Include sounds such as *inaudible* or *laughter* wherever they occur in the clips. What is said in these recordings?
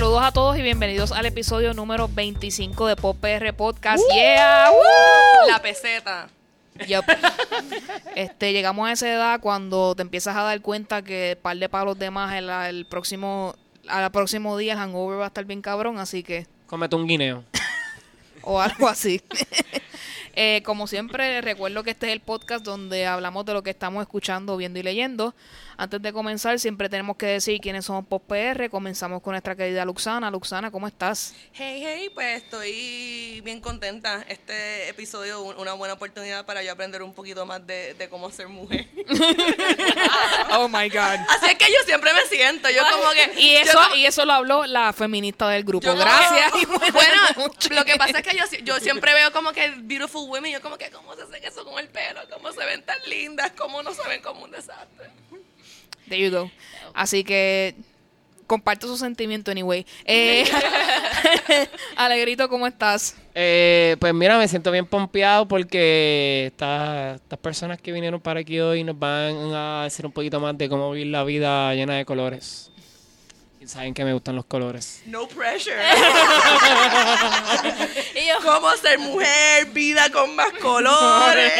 Saludos a todos y bienvenidos al episodio número 25 de Pop PR Podcast. ¡Yeah! ¡Woo! La peseta. Yup. *laughs* Este, llegamos a esa edad cuando te empiezas a dar cuenta que par de palos de más el, el próximo al próximo día el hangover va a estar bien cabrón, así que Cómete un guineo. *laughs* o algo así. *laughs* Eh, como siempre, recuerdo que este es el podcast donde hablamos de lo que estamos escuchando, viendo y leyendo. Antes de comenzar, siempre tenemos que decir quiénes somos Pop PR. Comenzamos con nuestra querida Luxana. Luxana, ¿cómo estás? Hey, hey, pues estoy bien contenta. Este episodio un- una buena oportunidad para yo aprender un poquito más de, de cómo ser mujer. *laughs* Oh my God. Así es que yo siempre me siento, yo como que... Y eso, como- y eso lo habló la feminista del grupo. Gracias. que- *laughs* *laughs* bueno, lo que pasa es que yo, yo siempre veo como que beautiful women, yo como que cómo se hacen eso con el pelo, cómo se ven tan lindas, cómo no se ven como un desastre. There you go. Así que comparto su sentimiento anyway. Eh, *laughs* *laughs* Alegrito, ¿cómo estás? Eh, pues mira, me siento bien pompeado porque esta- estas personas que vinieron para aquí hoy nos van a decir un poquito más de cómo vivir la vida llena de colores. Y saben que me gustan los colores. No pressure. *laughs* Y yo, cómo ser mujer, vida con más colores.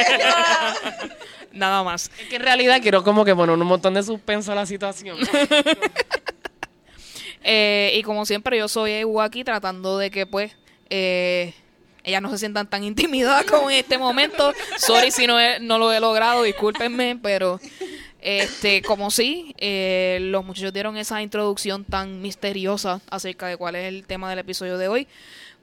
Nada más. Es que en realidad quiero como que poner un montón de suspenso a la situación. *laughs* Eh, y como siempre, yo soy Ewu aquí tratando de que, pues, eh, ellas no se sientan tan intimidadas como en este momento. Sorry si no, he- no lo he logrado, discúlpenme, pero este, como sí, eh, los muchachos dieron esa introducción tan misteriosa acerca de cuál es el tema del episodio de hoy.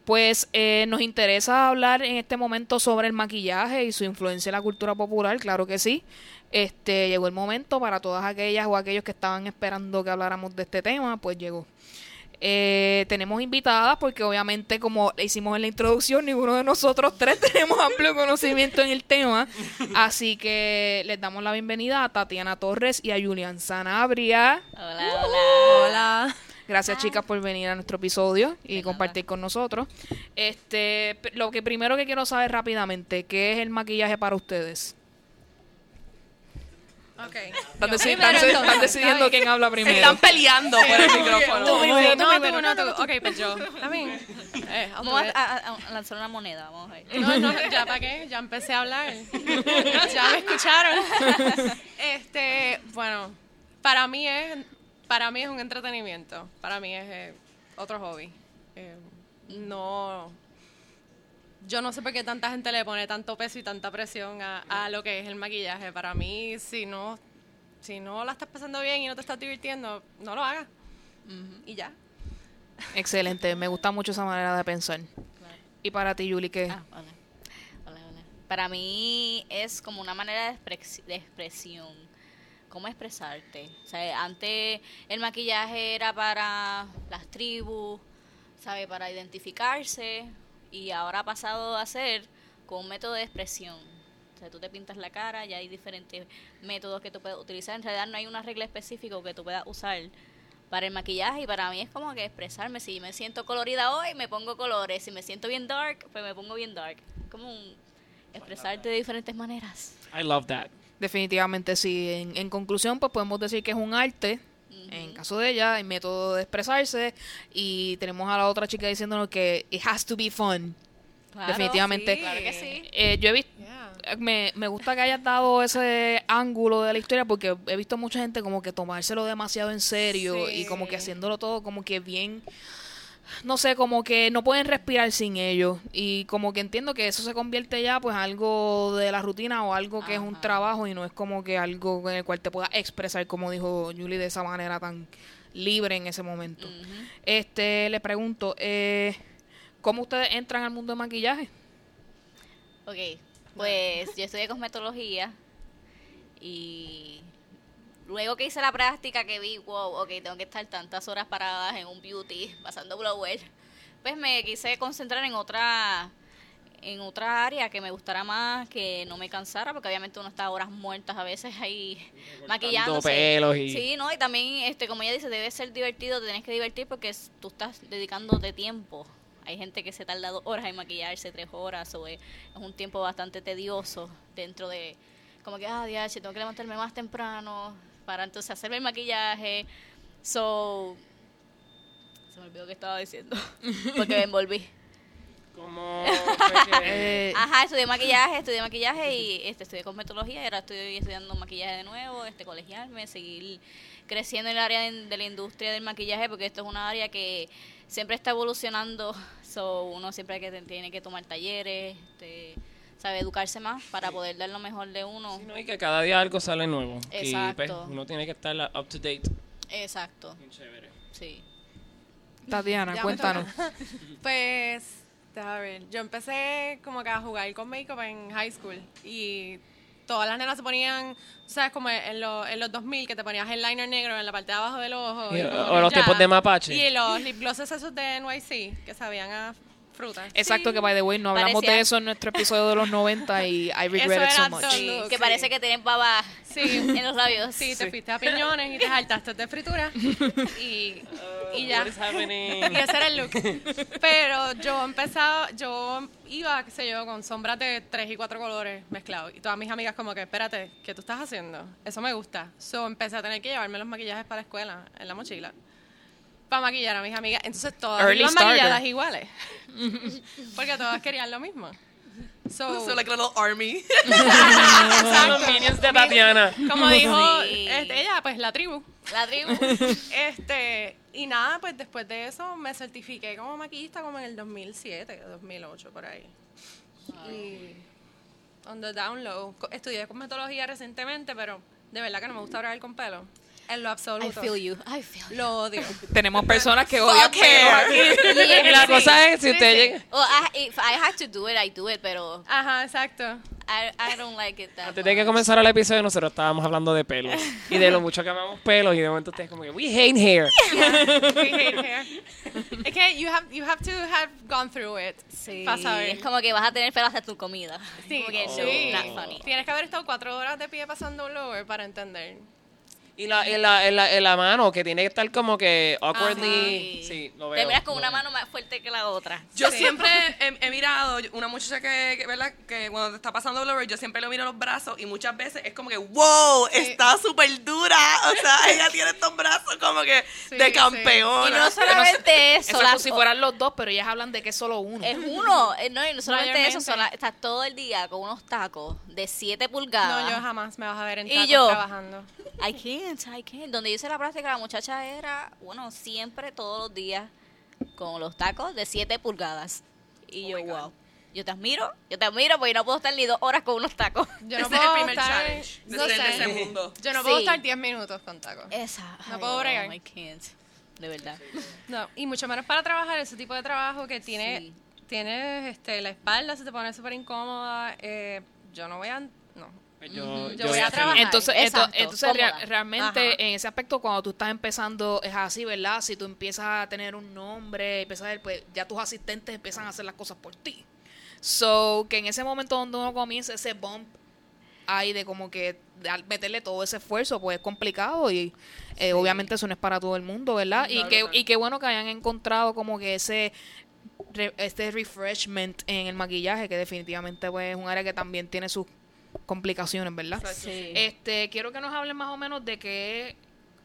Pues eh, nos interesa hablar en este momento sobre el maquillaje y su influencia en la cultura popular, claro que sí. Este llegó el momento para todas aquellas o aquellos que estaban esperando que habláramos de este tema, pues llegó. Eh, tenemos invitadas porque obviamente como hicimos en la introducción, ninguno de nosotros tres *laughs* tenemos amplio conocimiento en el tema. Así que les damos la bienvenida a Tatiana Torres y a Julian Sanabria. hola, hola. Hola. Gracias chicas por venir a nuestro episodio y compartir con nosotros. Este, lo que primero que quiero saber rápidamente, ¿qué es el maquillaje para ustedes? Ok. Están, deci- primero, están- entonces. están decidiendo quién habla primero. Están peleando por el micrófono. Tú primero, tú no, tú, no, tú. Ok, pues yo. *laughs* Mí. Eh, Vamos a, a- a lanzar una moneda, vamos a ver. No, no, *laughs* ya para qué, ya empecé a hablar. *laughs* ya me escucharon. Este, bueno, para mí es, para mí es un entretenimiento. Para mí es eh, otro hobby. Eh, no, yo no sé por qué tanta gente le pone tanto peso y tanta presión a, a lo que es el maquillaje. Para mí, si no, si no la estás pasando bien y no te estás divirtiendo, no lo hagas. Y ya. Excelente, me gusta mucho esa manera de pensar. Y para ti, Yuli, ¿qué? Ah, hola. Hola, hola. Para mí es como una manera de, expres- de expresión. ¿Cómo expresarte? O sea, antes el maquillaje era para las tribus, ¿sabe? Para identificarse. Y ahora ha pasado a ser con un método de expresión. O sea, tú te pintas la cara, ya hay diferentes métodos que tú puedes utilizar. En realidad no hay una regla específica que tú puedas usar para el maquillaje y para mí es como que expresarme. Si me siento colorida hoy, me pongo colores. Si me siento bien dark, pues me pongo bien dark. Como un expresarte de diferentes maneras. I love that. Definitivamente sí. En, en conclusión, pues podemos decir que es un arte. En caso de ella, el método de expresarse. Y tenemos a la otra chica diciéndonos que it has to be fun. Claro, Definitivamente. sí, claro que sí. Eh, yo he visto, Yeah. me, me gusta que hayas dado ese ángulo de la historia porque he visto mucha gente como que tomárselo demasiado en serio y como que haciéndolo todo como que bien, no sé, como que no pueden respirar sin ello y como que entiendo que eso se convierte ya pues algo de la rutina o algo que es un trabajo y no es como que algo en el cual te puedas expresar como dijo Julie de esa manera tan libre en ese momento. Ujú. Este, le pregunto, eh, ¿cómo ustedes entran al mundo de maquillaje? Ok, pues yo estudié cosmetología y luego que hice la práctica que vi, wow, ok, tengo que estar tantas horas paradas en un beauty pasando blower, pues me quise concentrar en otra en otra área que me gustara más, que no me cansara, porque obviamente uno está horas muertas a veces ahí maquillándose. pelos y- Sí, no, y también, este, como ella dice, debe ser divertido, te tienes que divertir porque tú estás dedicándote tiempo. Hay gente que se tarda dos horas en maquillarse, tres horas, o es, es un tiempo bastante tedioso dentro de, como que, ah, diache, tengo que levantarme más temprano para entonces hacerme el maquillaje. So, Se me olvidó que estaba diciendo. *laughs* Porque me envolví. ¿Cómo *laughs* fue que- Eh, Ajá, estudié maquillaje, estudié maquillaje y este, estudié cosmetología. y Ahora estoy estudiando maquillaje de nuevo, este, colegiarme, seguir creciendo en el área de, de la industria del maquillaje, porque esto es una área que siempre está evolucionando. So, uno siempre que tiene que tomar talleres, este, sabe educarse más para poder dar lo mejor de uno. Sí, no, y que cada día algo sale nuevo. Y pues, Exacto. uno tiene que estar up to date. Exacto, Bien chévere. sí. Tatiana, Ya cuéntanos. *laughs* Pues, déjame ver. Yo empecé como que a jugar con make-up en high school. Y todas las nenas se ponían, ¿sabes? Como en, los en los 2000 que te ponías el liner negro en la parte de abajo del ojo. Y- y o los tipos de mapache. Y los lip glosses esos de NYC que sabían a fruta. Exacto, que by the way, no hablamos Parecía- de eso en nuestro episodio de los 90 y I regret Eso it so much. todo. Que sí. parece que tienen baba Sí. en los labios. Sí, te fuiste a piñones y te saltaste de fritura. *laughs* Y, y ya. What is happening? *laughs* Y ese era el look. *laughs* Pero yo empezaba, yo iba, qué sé yo, con sombras de tres y cuatro colores mezclados. Y todas mis amigas como que, espérate, ¿qué tú estás haciendo? Eso me gusta. So empecé a tener que llevarme los maquillajes para la escuela, en la mochila. Para maquillar a mis amigas. Entonces todas Early iban starter. maquilladas iguales. *laughs* Porque todas querían lo mismo. So, *laughs* So like a little army. *laughs* Los minions de Tatiana. como dijo Sí. este, ella, pues la tribu. La tribu. Este, y nada, pues después de eso me certifiqué como maquillista como en el 2007, 2008, por ahí. Y on the down low. Co- Estudié cosmetología recientemente, pero de verdad que no me gusta hablar con pelo. En lo I absoluto. feel you. I feel you. Lo odio. *laughs* Tenemos personas que odian hair. aquí. *laughs* Y la cosa es, si Sí, usted sí. llega... Well, I, if I have to do it, I do it, pero Ajá, exacto. I, I don't like it that Antes de que comenzara el episodio, nosotros estábamos hablando de pelos. *laughs* Y de lo mucho que amamos pelos. Y de momento ustedes como que, we hate hair. We hate hair. Es que you have, you have to have gone through it. Sí, Para saber. es como que vas a tener pelo hasta tu comida. Sí, Como que, sí. no, not funny. Tienes que haber estado cuatro horas de pie pasando un blower para entender. Y la, en, la, en, la, en la mano, que tiene que estar como que awkwardly... Ajá. Sí, lo veo. Terminas con lo una veo. mano más fuerte que la otra. Yo Sí. siempre *laughs* he, he mirado una muchacha que, que, ¿verdad? que cuando te está pasando blower, yo siempre le miro los brazos y muchas veces es como que, wow, está súper dura. O sea, *laughs* ella tiene estos brazos como que Sí, de sí. campeona. Y no solamente eso, Eso es como si fueran los dos, pero ellas hablan de que es solo uno. es uno. eh, No, y no solamente eso, sola- estás todo el día con unos tacos de 7 pulgadas. No, yo jamás me vas a ver en Y tacos yo. trabajando. I can't, I. Donde yo hice la práctica, la muchacha era, bueno, siempre, todos los días, con los tacos de 7 pulgadas. Y Oh yo, wow. Yo te admiro, yo te admiro, porque yo no puedo estar ni dos horas con unos tacos. Yo *laughs* Ese no es puedo el primer estar, challenge no sé. ese mundo. Yo no puedo Sí. estar 10 minutos con tacos. Esa. No ay, puedo bregar. I can't. De verdad. No, y mucho menos para trabajar ese tipo de trabajo que tiene, Sí. tienes este, la espalda, se te pone súper incómoda. eh, yo no voy a. No. Pues Yo, Ujú, yo yo voy a trabajar. Entonces, ento- Exacto, entonces cómoda. realmente Ajá. en ese aspecto cuando tú estás empezando es así, ¿verdad? Si tú empiezas a tener un nombre, empiezas a ver, pues ya tus asistentes empiezan a hacer las cosas por ti. So, que en ese momento donde uno comienza ese bump ahí de como que de al meterle todo ese esfuerzo, pues es complicado y eh, obviamente eso no es para todo el mundo, ¿verdad? y que y qué bueno que hayan encontrado como que ese re- este refreshment en el maquillaje que definitivamente pues es un área que también tiene sus complicaciones, ¿verdad? Sí. Este, quiero que nos hablen más o menos de qué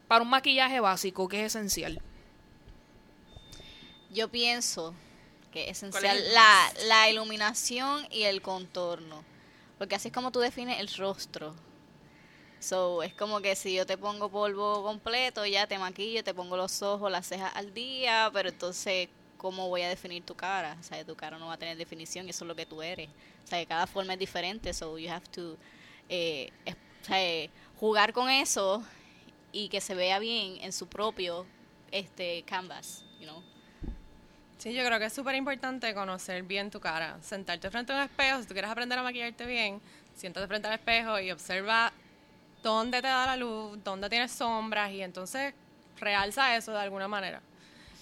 para un maquillaje básico, qué es esencial. Yo pienso que es ¿Cuál esencial es el la, la iluminación y el contorno. Porque así es como tú defines el rostro. So, es como que si yo te pongo polvo completo, ya te maquillo, te pongo los ojos, las cejas al día, pero entonces, ¿cómo voy a definir tu cara? O sea, tu cara no va a tener definición y eso es lo que tú eres. O sea, que cada forma es diferente, so you have to eh, es- o sea, eh, jugar con eso y que se vea bien en su propio este canvas, you know. Sí, yo creo que es súper importante conocer bien tu cara. Sentarte frente a un espejo, si tú quieres aprender a maquillarte bien, siéntate frente al espejo y observa dónde te da la luz, dónde tienes sombras y entonces realza eso de alguna manera.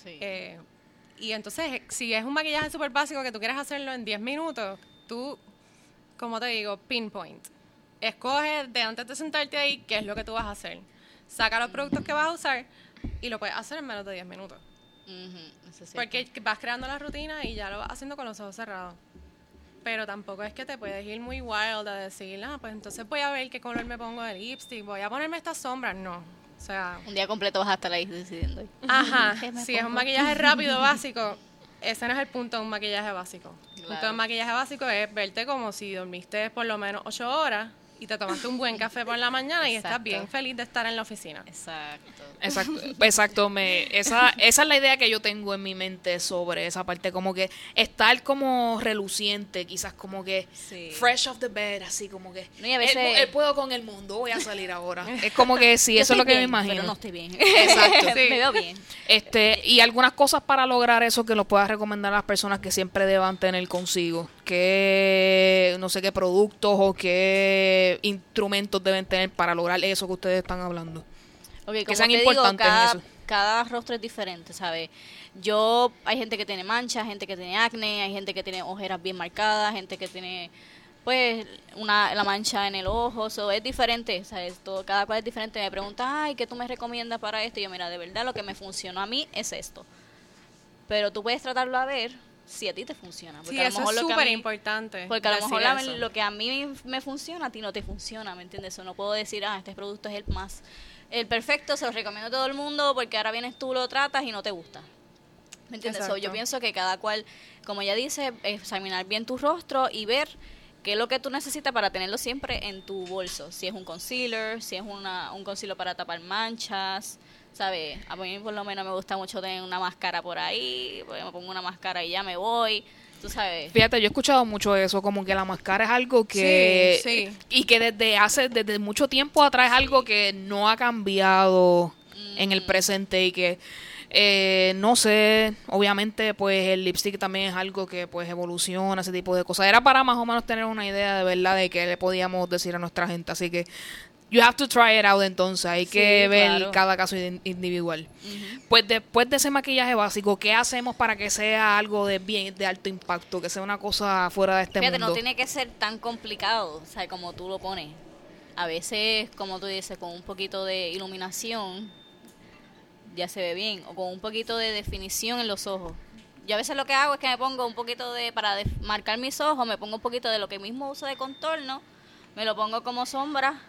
Sí. Eh, y entonces, si es un maquillaje súper básico que tú quieres hacerlo en 10 minutos, tú, como te digo, pinpoint. Escoge de antes de sentarte ahí qué es lo que tú vas a hacer. Saca los productos que vas a usar y lo puedes hacer en menos de 10 minutos. Eso. Porque vas creando la rutina y ya lo vas haciendo con los ojos cerrados. Pero tampoco es que te puedes ir muy wild a decir, ah, pues entonces voy a ver qué color me pongo de lipstick, voy a ponerme estas sombras. No. O sea, Un día completo vas a estar ahí decidiendo. ajá, *laughs* ¿Qué me si es un maquillaje rápido, *laughs* básico, ese no es el punto de un maquillaje básico. El punto de un maquillaje básico es verte como si dormiste por lo menos ocho horas y te tomaste un buen café por la mañana y estás bien feliz de estar en la oficina. Exacto. Exacto, exacto me, esa, esa es la idea que yo tengo en mi mente sobre esa parte, como que estar como reluciente, quizás como que Sí. fresh off the bed, así como que No, y a él, veces- él puedo con el mundo, voy a salir ahora. *laughs* Es como que sí, Yo eso es lo que me bien, imagino. Pero no estoy bien. Exacto. Sí. *laughs* Me veo bien. Este, y algunas cosas para lograr eso que lo puedas recomendar a las personas que siempre deban tener consigo. ¿Qué, no sé qué productos o qué instrumentos deben tener para lograr eso que ustedes están hablando? Ok, Que sean te importantes cada, eso. cada rostro es diferente, ¿sabes? Yo, hay gente que tiene manchas, gente que tiene acné, hay gente que tiene ojeras bien marcadas, gente que tiene, pues, una, la mancha en el ojo, so, es diferente, ¿sabes? Todo, cada cual es diferente. Me pregunta, ay, ¿qué tú me recomiendas para esto? Y yo, mira, de verdad lo que me funcionó a mí es esto. Pero tú puedes tratarlo a ver si a ti te funciona. Porque Sí, a lo eso mejor es lo que a súper mí- importante. porque a lo mejor la- eso. lo que a mí me funciona, a ti no te funciona, ¿me entiendes? O no puedo decir, ah, este producto es el más, el perfecto, se lo recomiendo a todo el mundo porque ahora vienes tú, lo tratas y no te gusta. ¿Me entiendes? So, yo pienso que cada cual, como ella dice, examinar bien tu rostro y ver qué es lo que tú necesitas para tenerlo siempre en tu bolso. Si es un concealer, si es una, un concealer para tapar manchas, ¿sabes? A mí por lo menos me gusta mucho tener una máscara por ahí, porque me pongo una máscara y ya me voy, tú sabes. Fíjate, yo he escuchado mucho eso, como que la máscara es algo que... Sí, sí. Y que desde hace, desde mucho tiempo atrás es algo que no ha cambiado en el presente y que, eh, no sé, obviamente pues el lipstick también es algo que pues evoluciona, ese tipo de cosas. Era para más o menos tener una idea de verdad de qué le podíamos decir a nuestra gente, así que... You have to try it out entonces, hay Sí, que ver claro. cada caso in- individual. Pues después de ese maquillaje básico, ¿qué hacemos para que sea algo de bien de alto impacto, que sea una cosa fuera de este Fíjate, mundo? no tiene que ser tan complicado, o sea, como tú lo pones. A veces, como tú dices, con un poquito de iluminación ya se ve bien, o con un poquito de definición en los ojos. Yo a veces lo que hago es que me pongo un poquito de, para marcar mis ojos, me pongo un poquito de lo que mismo uso de contorno, me lo pongo como sombra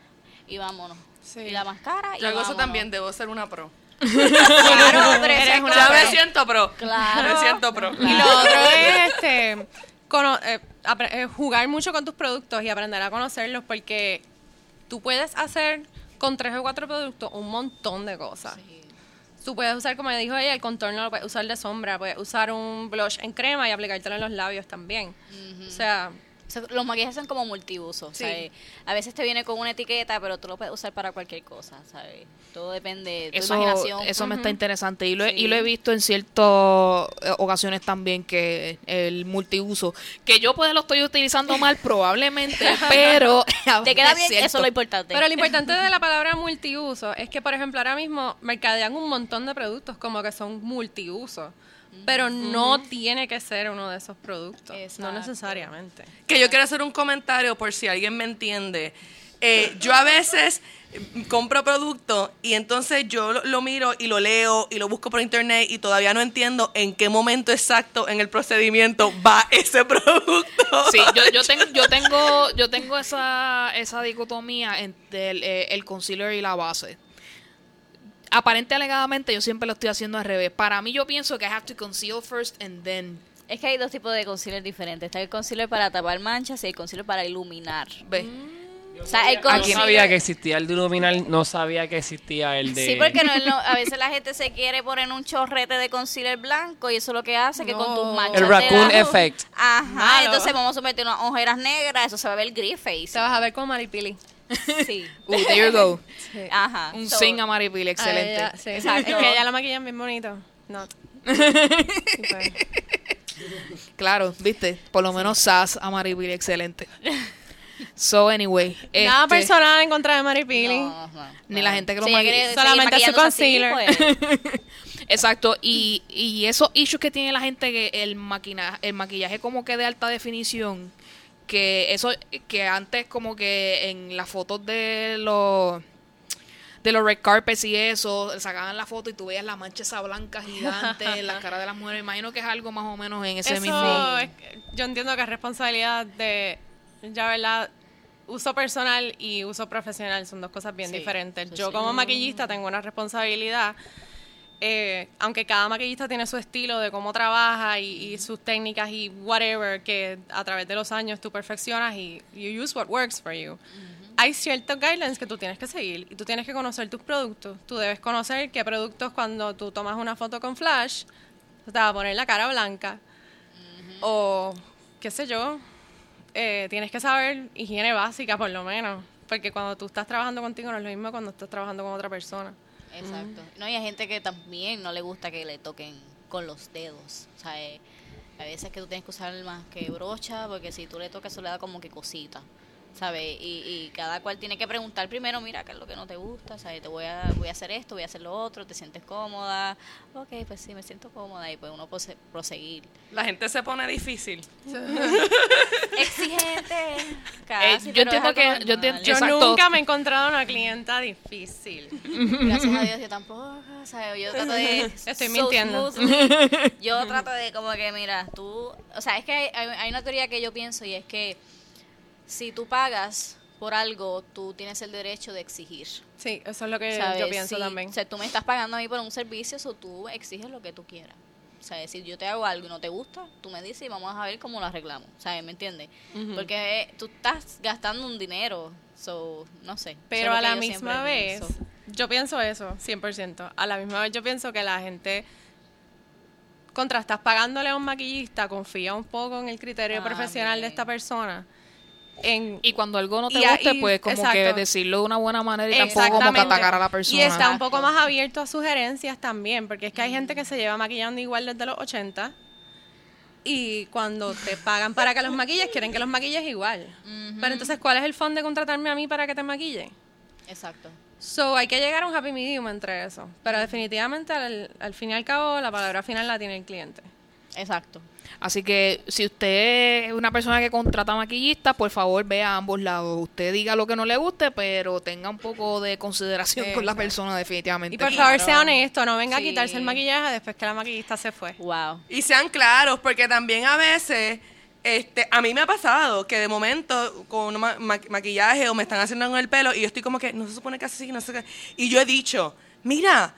y vámonos. Sí. Y la máscara y Yo hago eso también, debo ser una pro. Claro, pero Eres es una Ya claro. me siento pro. Claro. Me siento pro. Y lo otro es este, cono- eh, eh, jugar mucho con tus productos y aprender a conocerlos porque tú puedes hacer con tres o cuatro productos un montón de cosas. Tú puedes usar, como dijo ella, el contorno lo puedes usar de sombra, puedes usar un blush en crema y aplicártelo en los labios también. O sea, los maquillajes son como multiusos, Sí. ¿sabes? A veces te viene con una etiqueta, pero tú lo puedes usar para cualquier cosa, ¿sabes? Todo depende de tu Eso, imaginación. eso me está interesante y lo, he- Sí. y lo he visto en ciertas eh, ocasiones también que el multiuso, que yo pues lo estoy utilizando mal probablemente, *laughs* pero Te *laughs* queda bien, cierto. eso es lo importante. Pero lo *laughs* importante de la palabra multiuso es que, por ejemplo, ahora mismo mercadean un montón de productos como que son multiusos. Pero no tiene que ser uno de esos productos. Exacto. No necesariamente. Que yo quiero hacer un comentario por si alguien me entiende. Eh, yo a veces compro productos y entonces yo lo, lo miro y lo leo y lo busco por internet y todavía no entiendo en qué momento exacto en el procedimiento va *laughs* ese producto. Sí, yo, yo, tengo, yo tengo, yo tengo esa, esa dicotomía entre el, eh, el concealer y la base. Aparente alegadamente yo siempre lo estoy haciendo al revés. Para mí yo pienso que I have to conceal first and then Es que hay dos tipos de concealer diferentes. Está el concealer para tapar manchas y el concealer para iluminar. ve. O sea, el No sabía que existía el de iluminar, no sabía que existía el de... Sí, porque no, no- a veces la gente se quiere poner un chorrete de concealer blanco y eso es lo que hace que con tus manchas El raccoon effect. Ajá, Malo. entonces vamos a meter unas ojeras negras, eso se va a ver gris face. Te vas a ver como Maripili. *laughs* Sí. *laughs* Uh, there you go. Ajá. Un So, sing a Maripil, A excelente. ella, sí. *laughs* Exacto. Es que ella la maquillan bien bonito. No. Sí. Claro, viste, por lo menos Sass a Maripil, excelente. So, anyway. Nada este, personal en contra de Maripili. No, no, Ni no. la gente que lo ella maquilla. Solamente su así, concealer. pues, Exacto, y, y esos issues que tiene la gente, que el, maquina, el maquillaje como que de alta definición, que eso, que antes como que en las fotos de los de los red carpets y eso, sacaban la foto y tú veías la mancha esa blanca gigante en *laughs* la cara de las mujeres. Imagino que es algo más o menos en ese Eso mismo... es- yo entiendo que es responsabilidad de, ya verdad, uso personal y uso profesional son dos cosas bien Sí, diferentes. sí, Yo sí. como maquillista tengo una responsabilidad, eh, aunque cada maquillista tiene su estilo de cómo trabaja y, y sus técnicas y whatever que a través de los años tú perfeccionas y you use what works for you. Hay ciertos guidelines que tú tienes que seguir y tú tienes que conocer tus productos. Tú debes conocer qué productos cuando tú tomas una foto con flash te va a poner la cara blanca o qué sé yo, eh, tienes que saber higiene básica por lo menos, porque cuando tú estás trabajando contigo no es lo mismo cuando estás trabajando con otra persona. Exacto. No, y hay gente que también no le gusta que le toquen con los dedos. O sea, eh, a veces que tú tienes que usar más que brocha, porque si tú le tocas eso le da como que cosita. ¿Sabes? Y, y cada cual tiene que preguntar primero, mira, ¿qué es lo que no te gusta? ¿Sabes? Te voy a, voy a hacer esto, voy a hacer lo otro, ¿te sientes cómoda? Ok, pues sí, me siento cómoda y pues uno puede proseguir. La gente se pone difícil. *laughs* Exigente. Eh, Casi, yo pero es entiendo que- yo Yo nunca me he encontrado una clienta difícil. *laughs* Gracias a Dios yo tampoco, ¿sabes? Yo trato de... *laughs* Estoy so mintiendo. smoothly. Yo trato de como que, mira, tú... O sea, es que hay una teoría que yo pienso y es que si tú pagas por algo, tú tienes el derecho de exigir. Sí, eso es lo que ¿sabes? yo pienso Si- también. O sea, tú me estás pagando a mí por un servicio, o tú exiges lo que tú quieras. O sea, si yo te hago algo y no te gusta, tú me dices y vamos a ver cómo lo arreglamos. ¿Sabes? ¿Me entiendes? Porque eh, tú estás gastando un dinero. So, no sé. Pero a la misma vez, pienso. yo pienso eso, 100%. A la misma vez yo pienso que la gente, contra estás pagándole a un maquillista, confía un poco en el criterio Ah, profesional de esta persona. En, Y cuando algo no te Y guste, y- pues como que decirlo de una buena manera y tampoco como que atacar a la persona. Y está un poco más abierto a sugerencias también, porque es que hay gente que se lleva maquillando igual desde los 80 y cuando te pagan para que los maquilles, quieren que los maquilles igual. Pero entonces, ¿cuál es el fondo de contratarme a mí para que te maquille? Exacto. So, hay que llegar a un happy medium entre eso. Pero definitivamente, al, al fin y al cabo, la palabra final la tiene el cliente. Exacto. Así que si usted es una persona que contrata maquillistas, por favor vea a ambos lados. Usted diga lo que no le guste, pero tenga un poco de consideración con la persona definitivamente. Y por favor, sea honesto, no venga Sí. a quitarse el maquillaje después que la maquillista se fue. Wow. Y sean claros, porque también a veces, este, a mí me ha pasado que de momento con un ma- ma- maquillaje o me están haciendo en el pelo y yo estoy como que no se supone que así, no sé qué. Y yo he dicho, mira,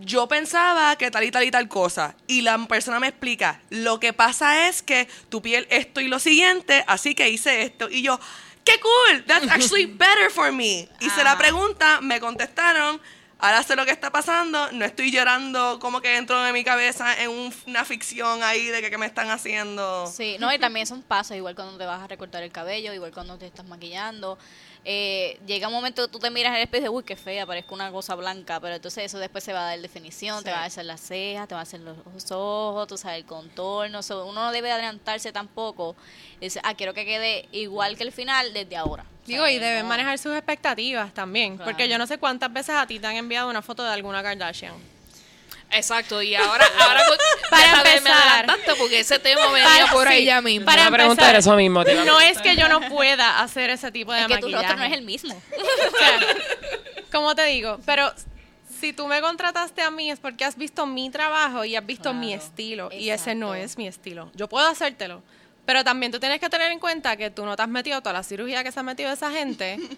yo pensaba que tal y tal y tal cosa. Y la persona me explica, lo que pasa es que tu piel esto y lo siguiente, así que hice esto. Y yo, ¡qué cool! That's *laughs* actually better for me. Hice la Ajá. pregunta, me contestaron. Ahora sé lo que está pasando, no estoy llorando como que dentro de mi cabeza en un- una ficción ahí de que, que me están haciendo. Sí, no, y también son pasos, igual cuando te vas a recortar el cabello, igual cuando te estás maquillando. Eh, llega un momento que tú te miras en el espejo y dices, uy, qué fea, parezco una cosa blanca, pero entonces eso después se va a dar definición, te va a hacer las cejas, te va a hacer los ojos, tú sabes, el contorno. so, uno no debe adelantarse tampoco. Dice, ah, quiero que quede igual que el final desde ahora. Digo, y deben No. manejar sus expectativas también. Claro. Porque yo no sé cuántas veces a ti te han enviado una foto de alguna Kardashian. Exacto, y ahora, ahora *laughs* Para me empezar. adelantaste porque ese tema venía Para- por ahí sí, ya mismo. para preguntar empezar, eso mismo, a No es que yo no pueda hacer ese tipo de Es que tu maquillaje. rostro no es el mismo. *laughs* O sea, ¿Cómo te digo? Pero si tú me contrataste a mí es porque has visto mi trabajo y has visto mi estilo. Y ese no es mi estilo. Yo puedo hacértelo. Pero también tú tienes que tener en cuenta que tú no te has metido toda la cirugía que se ha metido esa gente. *laughs*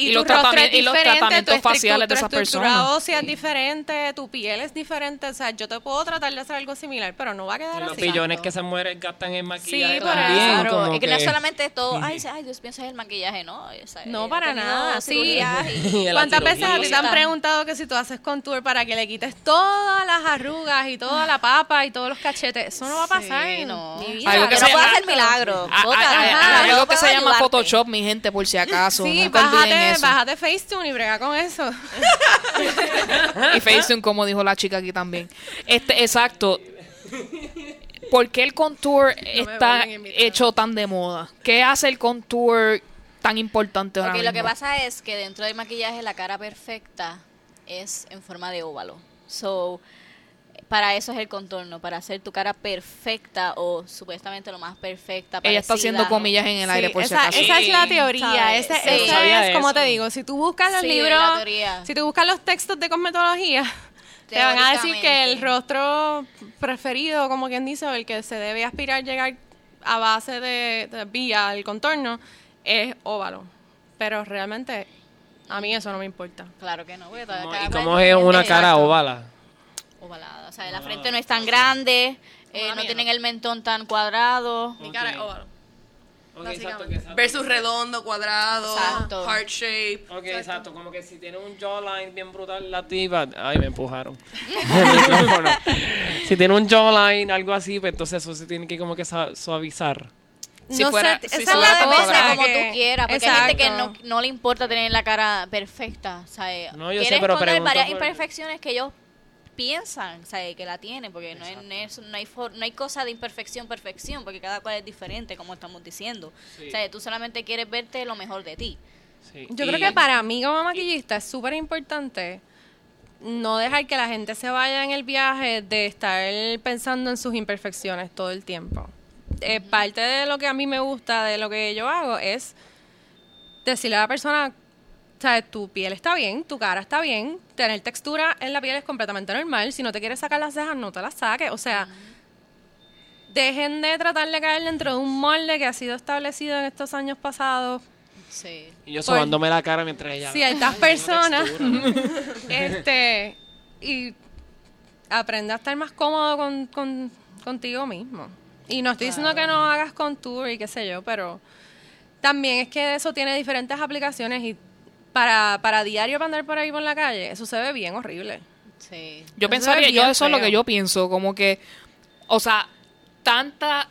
Y los tratami- es y los tratamientos faciales de esas personas. ósea es diferente, tu piel es diferente. O sea, yo te puedo tratar de hacer algo similar, pero no va a quedar Los así. billones que se mueren gastan en maquillaje Sí, por también. eso. como es que, no es que- solamente todo, *laughs* ay, ay, Dios piensa en el maquillaje, ¿no? O sea, No, para nada, sí. y- *laughs* ¿Cuántas veces a ti te han preguntado que si tú haces contour para que le quites todas las arrugas y toda la papa y todos los cachetes? Eso no va a pasar. Sí, no. Mi vida. Algo que no hacer milagros. Ah, ah, Bótate, ah, ajá, ah, yo algo que se llama. Photoshop, mi gente, por si acaso. Sí, bájate, eso. bájate Facetune y brega con eso. *laughs* Y Facetune, como dijo la chica aquí también. Este, exacto. ¿Por qué el contour está a invitar. hecho tan de moda? ¿Qué hace el contour tan importante ahora Ok, lo que mismo? pasa es que dentro del maquillaje la cara perfecta es en forma de óvalo. So, para eso es el contorno, para hacer tu cara perfecta o supuestamente lo más perfecta. Ella está haciendo comillas en el Sí, aire por si esa, acaso. esa es la teoría. Sabía es, como te digo, si tú buscas los Sí, libros, si tú buscas los textos de cosmetología, te van a decir que el rostro preferido, como quien dice, o el que se debe aspirar llegar a base de, de vía el contorno, es óvalo. Pero realmente, a mí eso no me importa. Claro que no, ¿Cómo- cada ¿Y cómo es una cara Exacto. Ovala? Ovalada. O sea, la frente no es tan grande, eh, no mía, tienen no. el mentón tan cuadrado. Mi cara es oval. Ok, Básicamente. exacto, que exacto. Versus redondo, cuadrado, Exacto. heart shape. Ok, exacto. Como que si tiene un jawline bien brutal la tipa... Ay, me empujaron. *laughs* Si tiene un jawline, algo así, pues entonces eso se tiene que como que suavizar. Si no fuera- sé, si esa es fuera la como cosa como que- tú quieras, porque hay gente que no, le importa tener la cara perfecta, ¿sabes? No, yo sé, pero varias por- imperfecciones que ellos piensan, ¿sabes? Que la tienen, porque no, es, no, es- no hay for- no hay cosa de imperfección, perfección, porque cada cual es diferente, como estamos diciendo. Sí. O sea, tú solamente quieres verte lo mejor de ti. Sí. Yo Y- creo que para mí como maquillista es súper importante no dejar que la gente se vaya en el viaje de estar pensando en sus imperfecciones todo el tiempo. Eh, parte de lo que a mí me gusta de lo que yo hago es decirle a la persona, sabes, tu piel está bien, tu cara está bien, tener textura en la piel es completamente normal. Si no te quieres sacar las cejas, no te las saques. O sea, dejen de tratar de caer dentro de un molde que ha sido establecido en estos años pasados Sí. Y yo sobándome la cara mientras ella... ciertas *laughs* Ay, personas *laughs* este y aprende a estar más cómodo con, con- contigo mismo y no estoy diciendo que no hagas contour y qué sé yo pero también es que eso tiene diferentes aplicaciones y para, para diario para andar por ahí por la calle eso se ve bien horrible Sí. Yo Eso pensaría, yo eso es lo que yo pienso, como que, o sea, tanta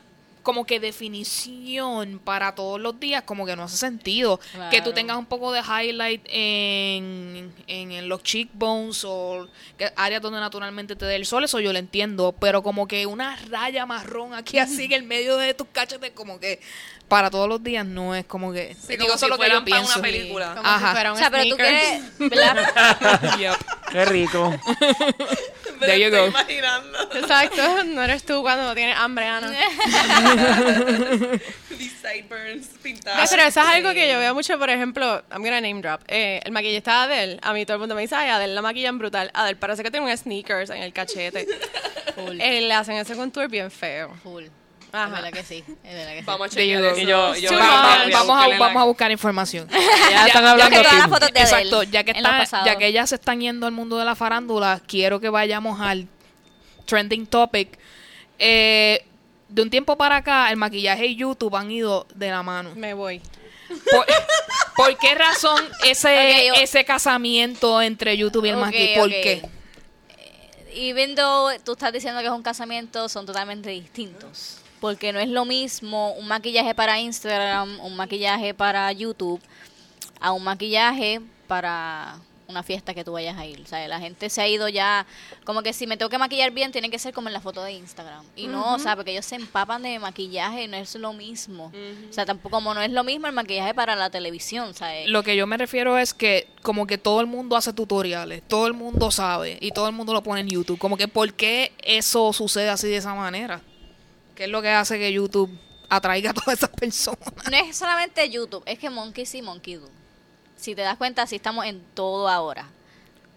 como que definición para todos los días como que no hace sentido que tú tengas un poco de highlight en, en, en los cheekbones o que áreas donde naturalmente te dé el sol, eso yo lo entiendo, pero como que una raya marrón aquí *laughs* así en el medio de tus cachetes como que para todos los días no es como que Sí, digo, como eso si lo que yo pienso una película. como Ajá. si fuera O un sea, pero tú sneakers. quieres, ¿verdad? *laughs* Yep. Qué rico. *laughs* There you go. imaginando. exacto no eres tú cuando tienes hambre Ana *laughs* These sideburns No, pintados. pero eso es algo que yo veo mucho, por ejemplo, I'm gonna name drop. Eh, el maquillista de Adele, a mí todo el mundo me dice, ay, Adele la maquillan brutal. Adele parece que tiene un sneakers en el cachete. *laughs* Full. Eh, le hacen ese contour bien feo. Full. Ajá. Es verdad que sí. Es verdad que sí. Vamos a chequear go. eso. Y yo- y yo- Too Va- va- much. vamos, a, vamos buscar información. *laughs* Ya están hablando que todas aquí. las fotos de Adele Exacto, ya que, en lo está- pasado. ya que ellas se están yendo al mundo de la farándula, quiero que vayamos al trending topic. Eh, de un tiempo para acá, el maquillaje y YouTube han ido de la mano. Me voy. ¿Por, por qué razón ese, *laughs* Ok, yo- ese casamiento entre YouTube y el Ok, maquillaje? ¿Por ok. qué? Y viendo, tú estás diciendo que es un casamiento, son totalmente distintos. Porque no es lo mismo un maquillaje para Instagram, un maquillaje para YouTube, a un maquillaje para una fiesta que tú vayas a ir. O sea, la gente se ha ido ya, como que si me tengo que maquillar bien, tiene que ser como en la foto de Instagram. Y no, o sea, porque ellos se empapan de maquillaje no es lo mismo. O sea, tampoco, como no es lo mismo el maquillaje para la televisión, ¿sabes? Lo que yo me refiero es que como que todo el mundo hace tutoriales, todo el mundo sabe y todo el mundo lo pone en YouTube. Como que ¿por qué eso sucede así de esa manera? ¿Qué es lo que hace que YouTube atraiga a todas esas personas? No es solamente YouTube, es que Monkey sí, Monkey do. Si te das cuenta, así estamos en todo ahora.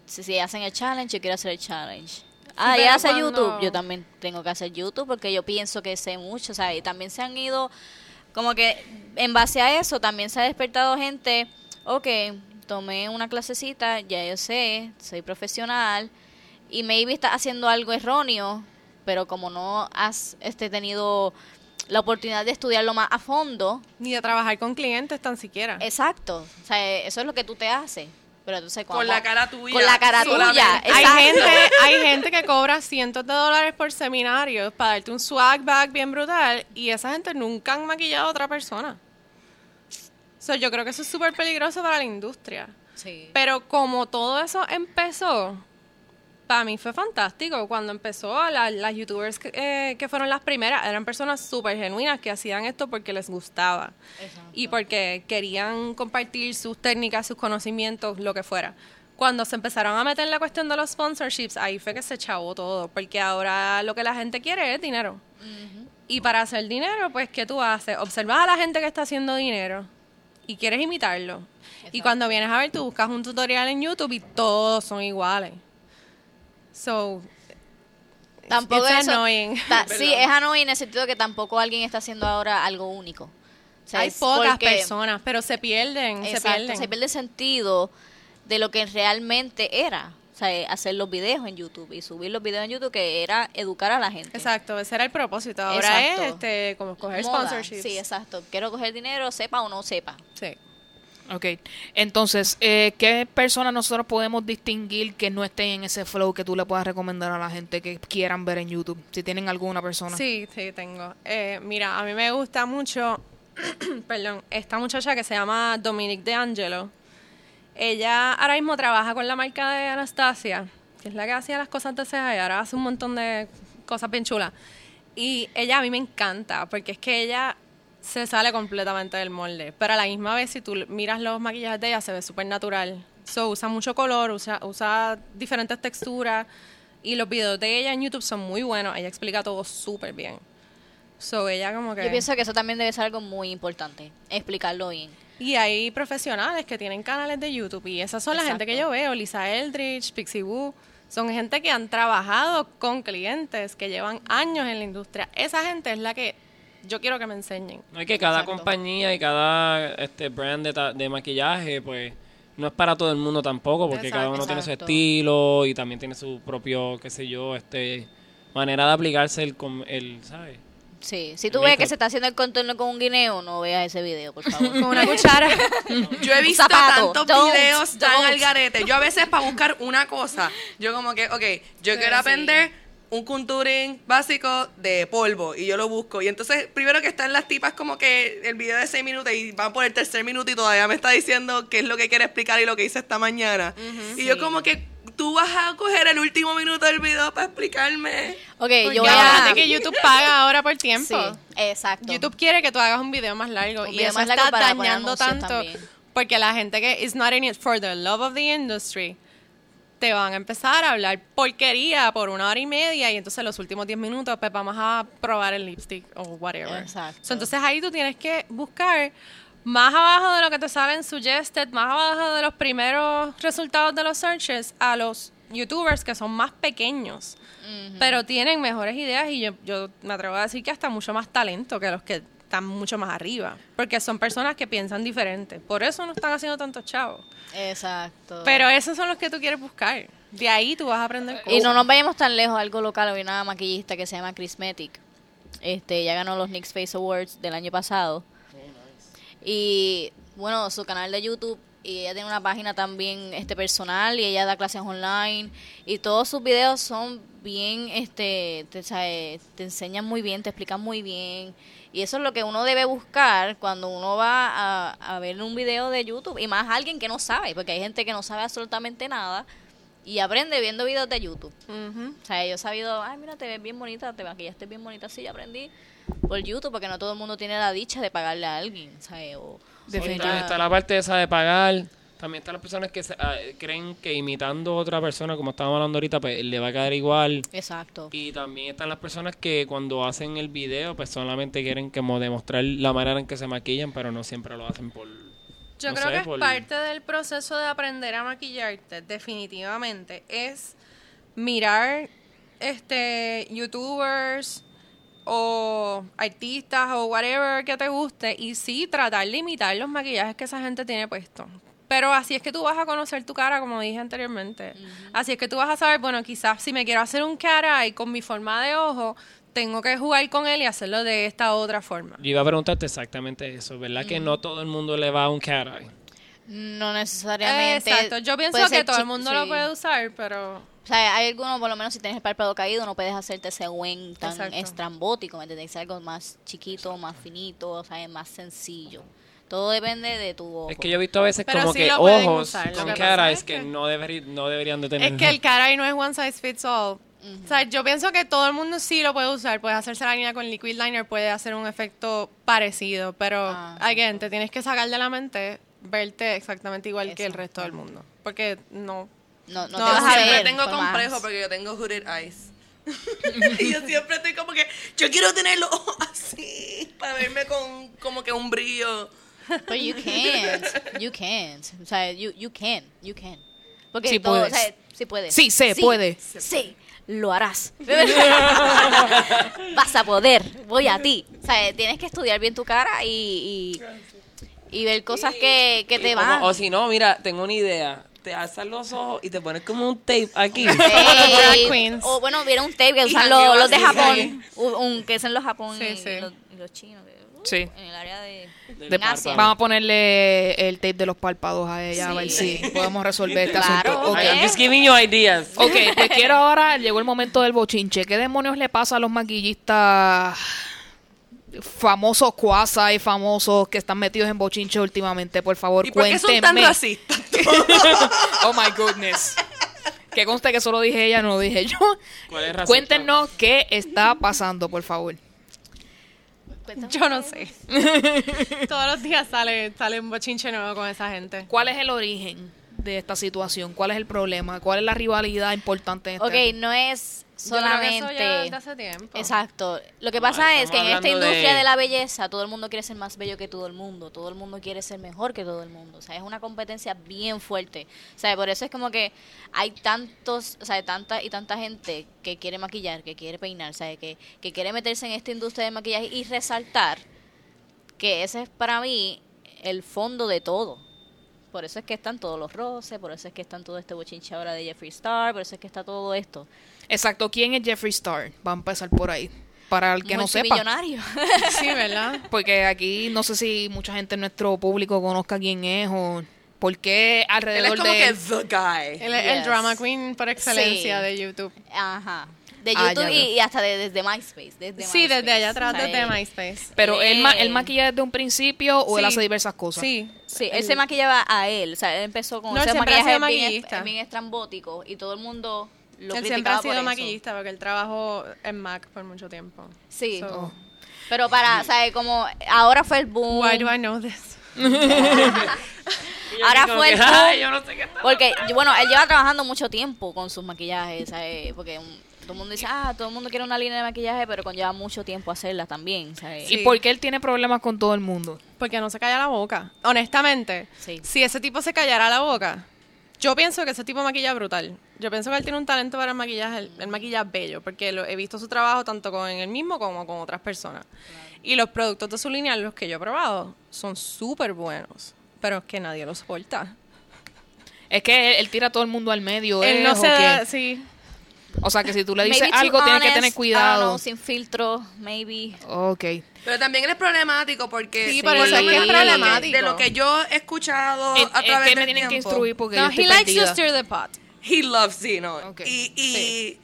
Si, si hacen el challenge, yo quiero hacer el challenge. Ah, y hace cuando- YouTube, yo también tengo que hacer YouTube porque yo pienso que sé mucho, o sea, y también se han ido, como que en base a eso también se ha despertado gente, ok, tomé una clasecita, ya yo sé, soy profesional, y maybe estás haciendo algo erróneo, pero como no has este, tenido la oportunidad de estudiarlo más a fondo, Ni de trabajar con clientes tan siquiera. Exacto. O sea, eso es lo que tú te haces. Pero entonces Con la cara tuya. Con la cara tuya. hay exacto. gente, hay gente que cobra cientos de dólares por seminarios para darte un swag bag bien brutal y esa gente nunca han maquillado a otra persona. So, yo creo que eso es súper peligroso para la industria. Sí. Pero como todo eso empezó, para mí fue fantástico. Cuando empezó, la- las youtubers que, eh, que fueron las primeras eran personas súper genuinas que hacían esto porque les gustaba y porque querían compartir sus técnicas, sus conocimientos, lo que fuera. Cuando se empezaron a meter en la cuestión de los sponsorships, ahí fue que se chavó todo, porque ahora lo que la gente quiere es dinero. Y para hacer dinero, pues, ¿qué tú haces? Observas a la gente que está haciendo dinero y quieres imitarlo. Y cuando vienes a ver, tú buscas un tutorial en YouTube y todos son iguales. So, Tampoco it's eso- annoying. ta- *laughs* sí, es annoying en el sentido que tampoco alguien está haciendo ahora algo único. O sea, Hay pocas porque- personas, pero se pierden, se Exacto, pierden. se pierde el sentido de lo que realmente era. O sea, eh, hacer los videos en YouTube y subir los videos en YouTube, que era educar a la gente. Exacto, ese era el propósito. Ahora Exacto. es este, como coger Moda. sponsorships. Sí, exacto. Quiero coger dinero, sepa o no sepa. Sí. Ok, entonces, eh, ¿qué personas nosotros podemos distinguir que no estén en ese flow que tú le puedas recomendar a la gente que quieran ver en YouTube? Si tienen alguna persona. Sí, sí, tengo. Eh, mira, a mí me gusta mucho, *clears throat* perdón, esta muchacha que se llama Dominique De Angelo. Ella ahora mismo trabaja con la marca de Anastasia, que es la que hacía las cosas de y ahora hace un montón de cosas bien chulas. Y ella a mí me encanta, porque es que ella se sale completamente del molde. Pero a la misma vez, si tú miras los maquillajes de ella, se ve súper natural. So, usa mucho color, usa, usa diferentes texturas. Y los videos de ella en YouTube son muy buenos. Ella explica todo súper bien. So, ella como que... Yo pienso que eso también debe ser algo muy importante, explicarlo bien. Y hay profesionales que tienen canales de YouTube y esas son la gente que Exacto. yo veo, Lisa Eldridge, Pixie Wu, son gente que han trabajado con clientes que llevan años en la industria. Esa gente es la que yo quiero que me enseñen. No es que cada Exacto. compañía y cada este brand de, maquillaje, pues no es para todo el mundo tampoco, porque Exacto. cada uno tiene su estilo y también tiene su propio, qué sé yo, este manera de aplicarse el, com- el ¿sabes? Sí, si tú El ves que se está haciendo el contorno con un guineo, no veas ese video, por favor. *laughs* Con una cuchara. *laughs* Yo he visto tantos Don't, videos tan don't. al garete. Yo a veces para buscar una cosa, yo como que, ok, yo quiero aprender un contouring básico de polvo y yo lo busco. Y entonces, primero que están las tipas como que el video de 6 minutos y van por el tercer minuto y todavía me está diciendo qué es lo que quiere explicar y lo que hice esta mañana. y yo como que, tú vas a coger el último minuto del video para explicarme. Ok, Porque yo voy a... que YouTube paga ahora por tiempo. Sí, exacto. YouTube quiere que tú hagas un video más largo Un y eso más largo está dañando tanto también. porque la gente que is not in it for the love of the industry te van a empezar a hablar porquería por una hora y media y entonces los últimos 10 minutos pues vamos a probar el lipstick o whatever. Exacto. So, entonces ahí tú tienes que buscar más abajo de lo que te salen suggested, más abajo de los primeros resultados de los searches a los youtubers que son más pequeños, pero tienen mejores ideas y yo, yo me atrevo a decir que hasta mucho más talento que los que están mucho más arriba, porque son personas que piensan diferente. Por eso no están haciendo tantos chavos. Exacto. Pero esos son los que tú quieres buscar. De ahí tú vas a aprender cosas. Y no nos vayamos tan lejos, algo local, había una maquillista que se llama Chrismatic. Este, ella ganó los Nick's Face Awards del año pasado. Y bueno, su canal de YouTube y ella tiene una página también este personal y ella da clases online y todos sus videos son bien este te, sabe, te enseñan muy bien, te explican muy bien y eso es lo que uno debe buscar cuando uno va a, a ver un video de YouTube y más alguien que no sabe, porque hay gente que no sabe absolutamente nada y aprende viendo videos de YouTube. Ujú. O sea, yo he sabido, ay, mira, te ves bien bonita, te maquillaste bien bonita. Sí, yo aprendí por YouTube, porque no todo el mundo tiene la dicha de pagarle a alguien, ¿sabes? O, Está, está la parte esa de pagar. También están las personas que se- ah, creen que imitando a otra persona, como estábamos hablando ahorita, pues le va a quedar igual. Exacto. Y también están las personas que cuando hacen el video, pues solamente quieren como demostrar la manera en que se maquillan, pero no siempre lo hacen por... Yo no creo sé, que es por- parte del proceso de aprender a maquillarte, definitivamente, es mirar este youtubers o artistas o whatever que te guste y sí tratar de imitar los maquillajes que esa gente tiene puesto. Pero así es que tú vas a conocer tu cara, como dije anteriormente. Así es que tú vas a saber, bueno, quizás si me quiero hacer un cara y con mi forma de ojo, tengo que jugar con él y hacerlo de esta otra forma. Yo iba a preguntarte exactamente eso, ¿verdad? Que no todo el mundo le va a un cat eye. No necesariamente. Exacto, yo pienso puede que todo el mundo lo puede usar, pero O sea, hay algunos, por lo menos si tienes el párpado caído, no puedes hacerte ese wen tan Exacto. estrambótico, ¿me entiendes? Algo más chiquito, más finito, o sea, más sencillo. Todo depende de tu ojo. Es que yo he visto a veces Pero como sí que ojos usar, con eyes es que, que- no, deberí- no deberían de tener. Es que el cara no es one size fits all. O sea, yo pienso que todo el mundo sí lo puede usar. Puedes hacerse la línea con liquid liner, puede hacer un efecto parecido, pero Ah, again, te tienes que sacar de la mente verte exactamente igual que el resto del mundo, porque no. no, no, no te vas vas a a ver, Siempre tengo complejo más. porque yo tengo hooded eyes. *laughs* y yo siempre estoy como que, yo quiero tener los ojos así, para verme con como que un brillo. But you can't. You can't. O sea, you, you can. You can. Porque Sí todo, puedes. O sea, sí puedes. Sí, se puede. Sí. lo harás. *laughs* Vas a poder, voy a ti. O sea, tienes que estudiar bien tu cara y, y, y ver cosas que, que te van. O si no, mira, tengo una idea. Te alzas los ojos y te pones como un tape aquí. *laughs* O bueno, vieron un tape que usan los, los de Japón. sí. Un, un- que usan los Japón Sí, sí. los, y los chinos. que, uh, Sí. En el área de, De- Asia. Vamos a ponerle el tape de los párpados a ella a ver Sí. si podemos resolver este Claro, asunto. Ok. oye. I'm just giving you ideas. Ok, pues quiero ahora, llegó el momento del bochinche. ¿Qué demonios le pasa a los maquillistas famosos cuasa y famosos que están metidos en bochinche últimamente? Por favor, ¿Y por qué son tan cuéntenme. racistas? *laughs* *laughs* oh my goodness. Que conste que solo dije ella, no lo dije yo. ¿Cuál es? Cuéntenos qué está pasando, por favor. Yo no sé. *laughs* Todos los días sale, sale un bochinche nuevo con esa gente. ¿Cuál es el origen de esta situación? ¿Cuál es el problema? ¿Cuál es la rivalidad importante en este? Ok, no es Yo creo que eso solamente... ya desde hace tiempo. Exacto. Lo que No, pasa es que en esta industria de- de... la belleza todo el mundo quiere ser más bello que todo el mundo, todo el mundo quiere ser mejor que todo el mundo, o sea, es una competencia bien fuerte. O sea, por eso es como que hay tantos, o sea, tanta y tanta gente que quiere maquillar, que quiere peinar, o sea, que, que quiere meterse en esta industria de maquillaje y resaltar que ese es para mí el fondo de todo. Por eso es que están todos los roces, por eso es que están todo este bochinche ahora de Jeffree Star, por eso es que está todo esto. Exacto, ¿quién es Jeffree Star? Va a empezar por ahí. Para el que no sepa. Multimillonario. *laughs* Sí, ¿verdad? *laughs* Porque aquí no sé si mucha gente en nuestro público conozca quién es o por qué Él alrededor es como de que él. the guy. Él es el Yes. drama queen por excelencia Sí. de YouTube. Ajá. De Ah, YouTube ya y, y hasta de- desde MySpace. Desde Sí, desde MySpace. allá atrás, sea, desde él- MySpace. Pero él, ma- Eh. él maquilla desde un principio o él Sí. hace diversas cosas. Sí. Sí, él se maquillaba a él. O sea, él empezó con No, él ese maquillaje bien, maquillista. bien estrambótico y todo el mundo lo él siempre ha por sido eso. maquillista porque él trabajó en Mac por mucho tiempo. Sí. So, Pero para, o sea, como ahora fue el boom. Why do I know this? *laughs* Ahora fue el "Ay, boom. yo no sé qué está Porque, bueno, él lleva trabajando mucho tiempo con sus maquillajes, ¿sabes? Porque todo el mundo dice, ah, todo el mundo quiere una línea de maquillaje, pero conlleva mucho tiempo hacerla también, ¿sabes? ¿Y Sí. por qué él tiene problemas con todo el mundo? Porque no se calla la boca. Honestamente, Sí. si ese tipo se callara la boca, yo pienso que ese tipo maquilla brutal. Yo pienso que él tiene un talento para el maquillaje, el, el maquilla bello, porque lo, he visto su trabajo tanto con él mismo como con otras personas. Y los productos de su línea, los que yo he probado, son súper buenos, pero es que nadie los soporta. Es que él, él tira a todo el mundo al medio. Él ¿es no o se qué? da, sí. O sea, que si tú le dices Maybe algo, tienes que tener cuidado. know, sin filtro, maybe. Ok. Pero también él es problemático porque Sí, por eso lo es que menos es de lo problemático. De lo que yo he escuchado Eh, a es través que me tienen que tiempo, instruir porque No, yo estoy he likes to stir the pot. He loves Zeno. Ok. Y, y Sí.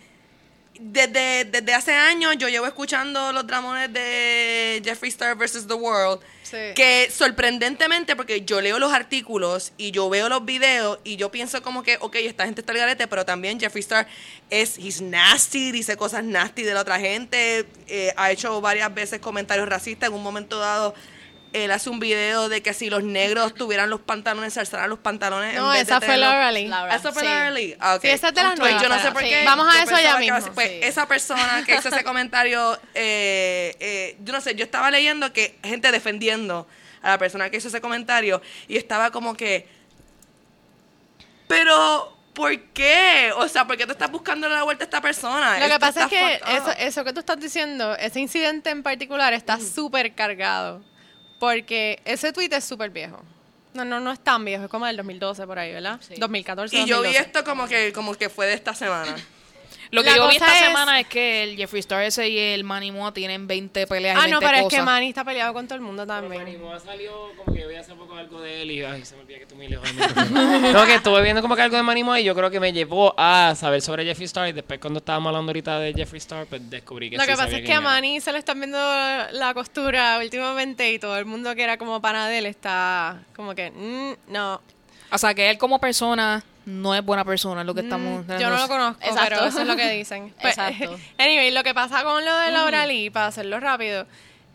desde, desde hace años yo llevo escuchando los dramones de Jeffree Star vs. The World. Sí. Que sorprendentemente, porque yo leo los artículos y yo veo los videos y yo pienso como que, ok, esta gente está al garete, pero también Jeffree Star es, he's nasty, dice cosas nasty de la otra gente, eh, ha hecho varias veces comentarios racistas en un momento dado. Él hace un video de que si los negros tuvieran los pantalones, se alzaran los pantalones. en No, vez de esa fue tenerlos- Laura Lee. Laura. ¿Eso fue Sí. Laura Lee? Ah, ok. Sí, esa es de las Pues nuevas, Yo no sé por sí. qué. Vamos a eso ya mismo, Pues sí. esa persona que hizo ese comentario, eh, eh, yo no sé, yo estaba leyendo que gente defendiendo a la persona que hizo ese comentario y estaba como que, pero, ¿por qué? O sea, ¿por qué te estás buscando la vuelta a esta persona? Lo que Esto pasa es que eso, que tú estás diciendo, ese incidente en particular está súper cargado. Porque ese tweet es súper viejo. No, no, no es tan viejo, es como del 2012 por ahí, ¿verdad? Sí. 2014. Y yo vi 2012. esto como que, como que fue de esta semana. Lo que La yo vi esta es- semana es que el Jeffree Star ese y el Manny Moa tienen 20 peleas y Ah, 20 no, pero es cosas. que Manny está peleado con todo el mundo Pero también. Manny Moa salió como que yo vi hace poco algo de él y ay, se me olvida que estoy muy lejos micrófono. *laughs* No, que estuve viendo como que algo de Manny Moa y yo creo que me llevó a saber sobre Jeffree Star y después cuando estábamos hablando ahorita de Jeffree Star pues descubrí que Lo sí que pasa es que a. Manny se le están viendo la costura últimamente y todo el mundo que era como pana de él está como que, mm, no, O sea, que él como persona no es buena persona, es lo que estamos... Mm, Yo no lo conozco, Exacto. pero eso es lo que *laughs* dicen. Pues, Exacto. *laughs* Anyway, lo que pasa con lo de Laura Lee, para hacerlo rápido,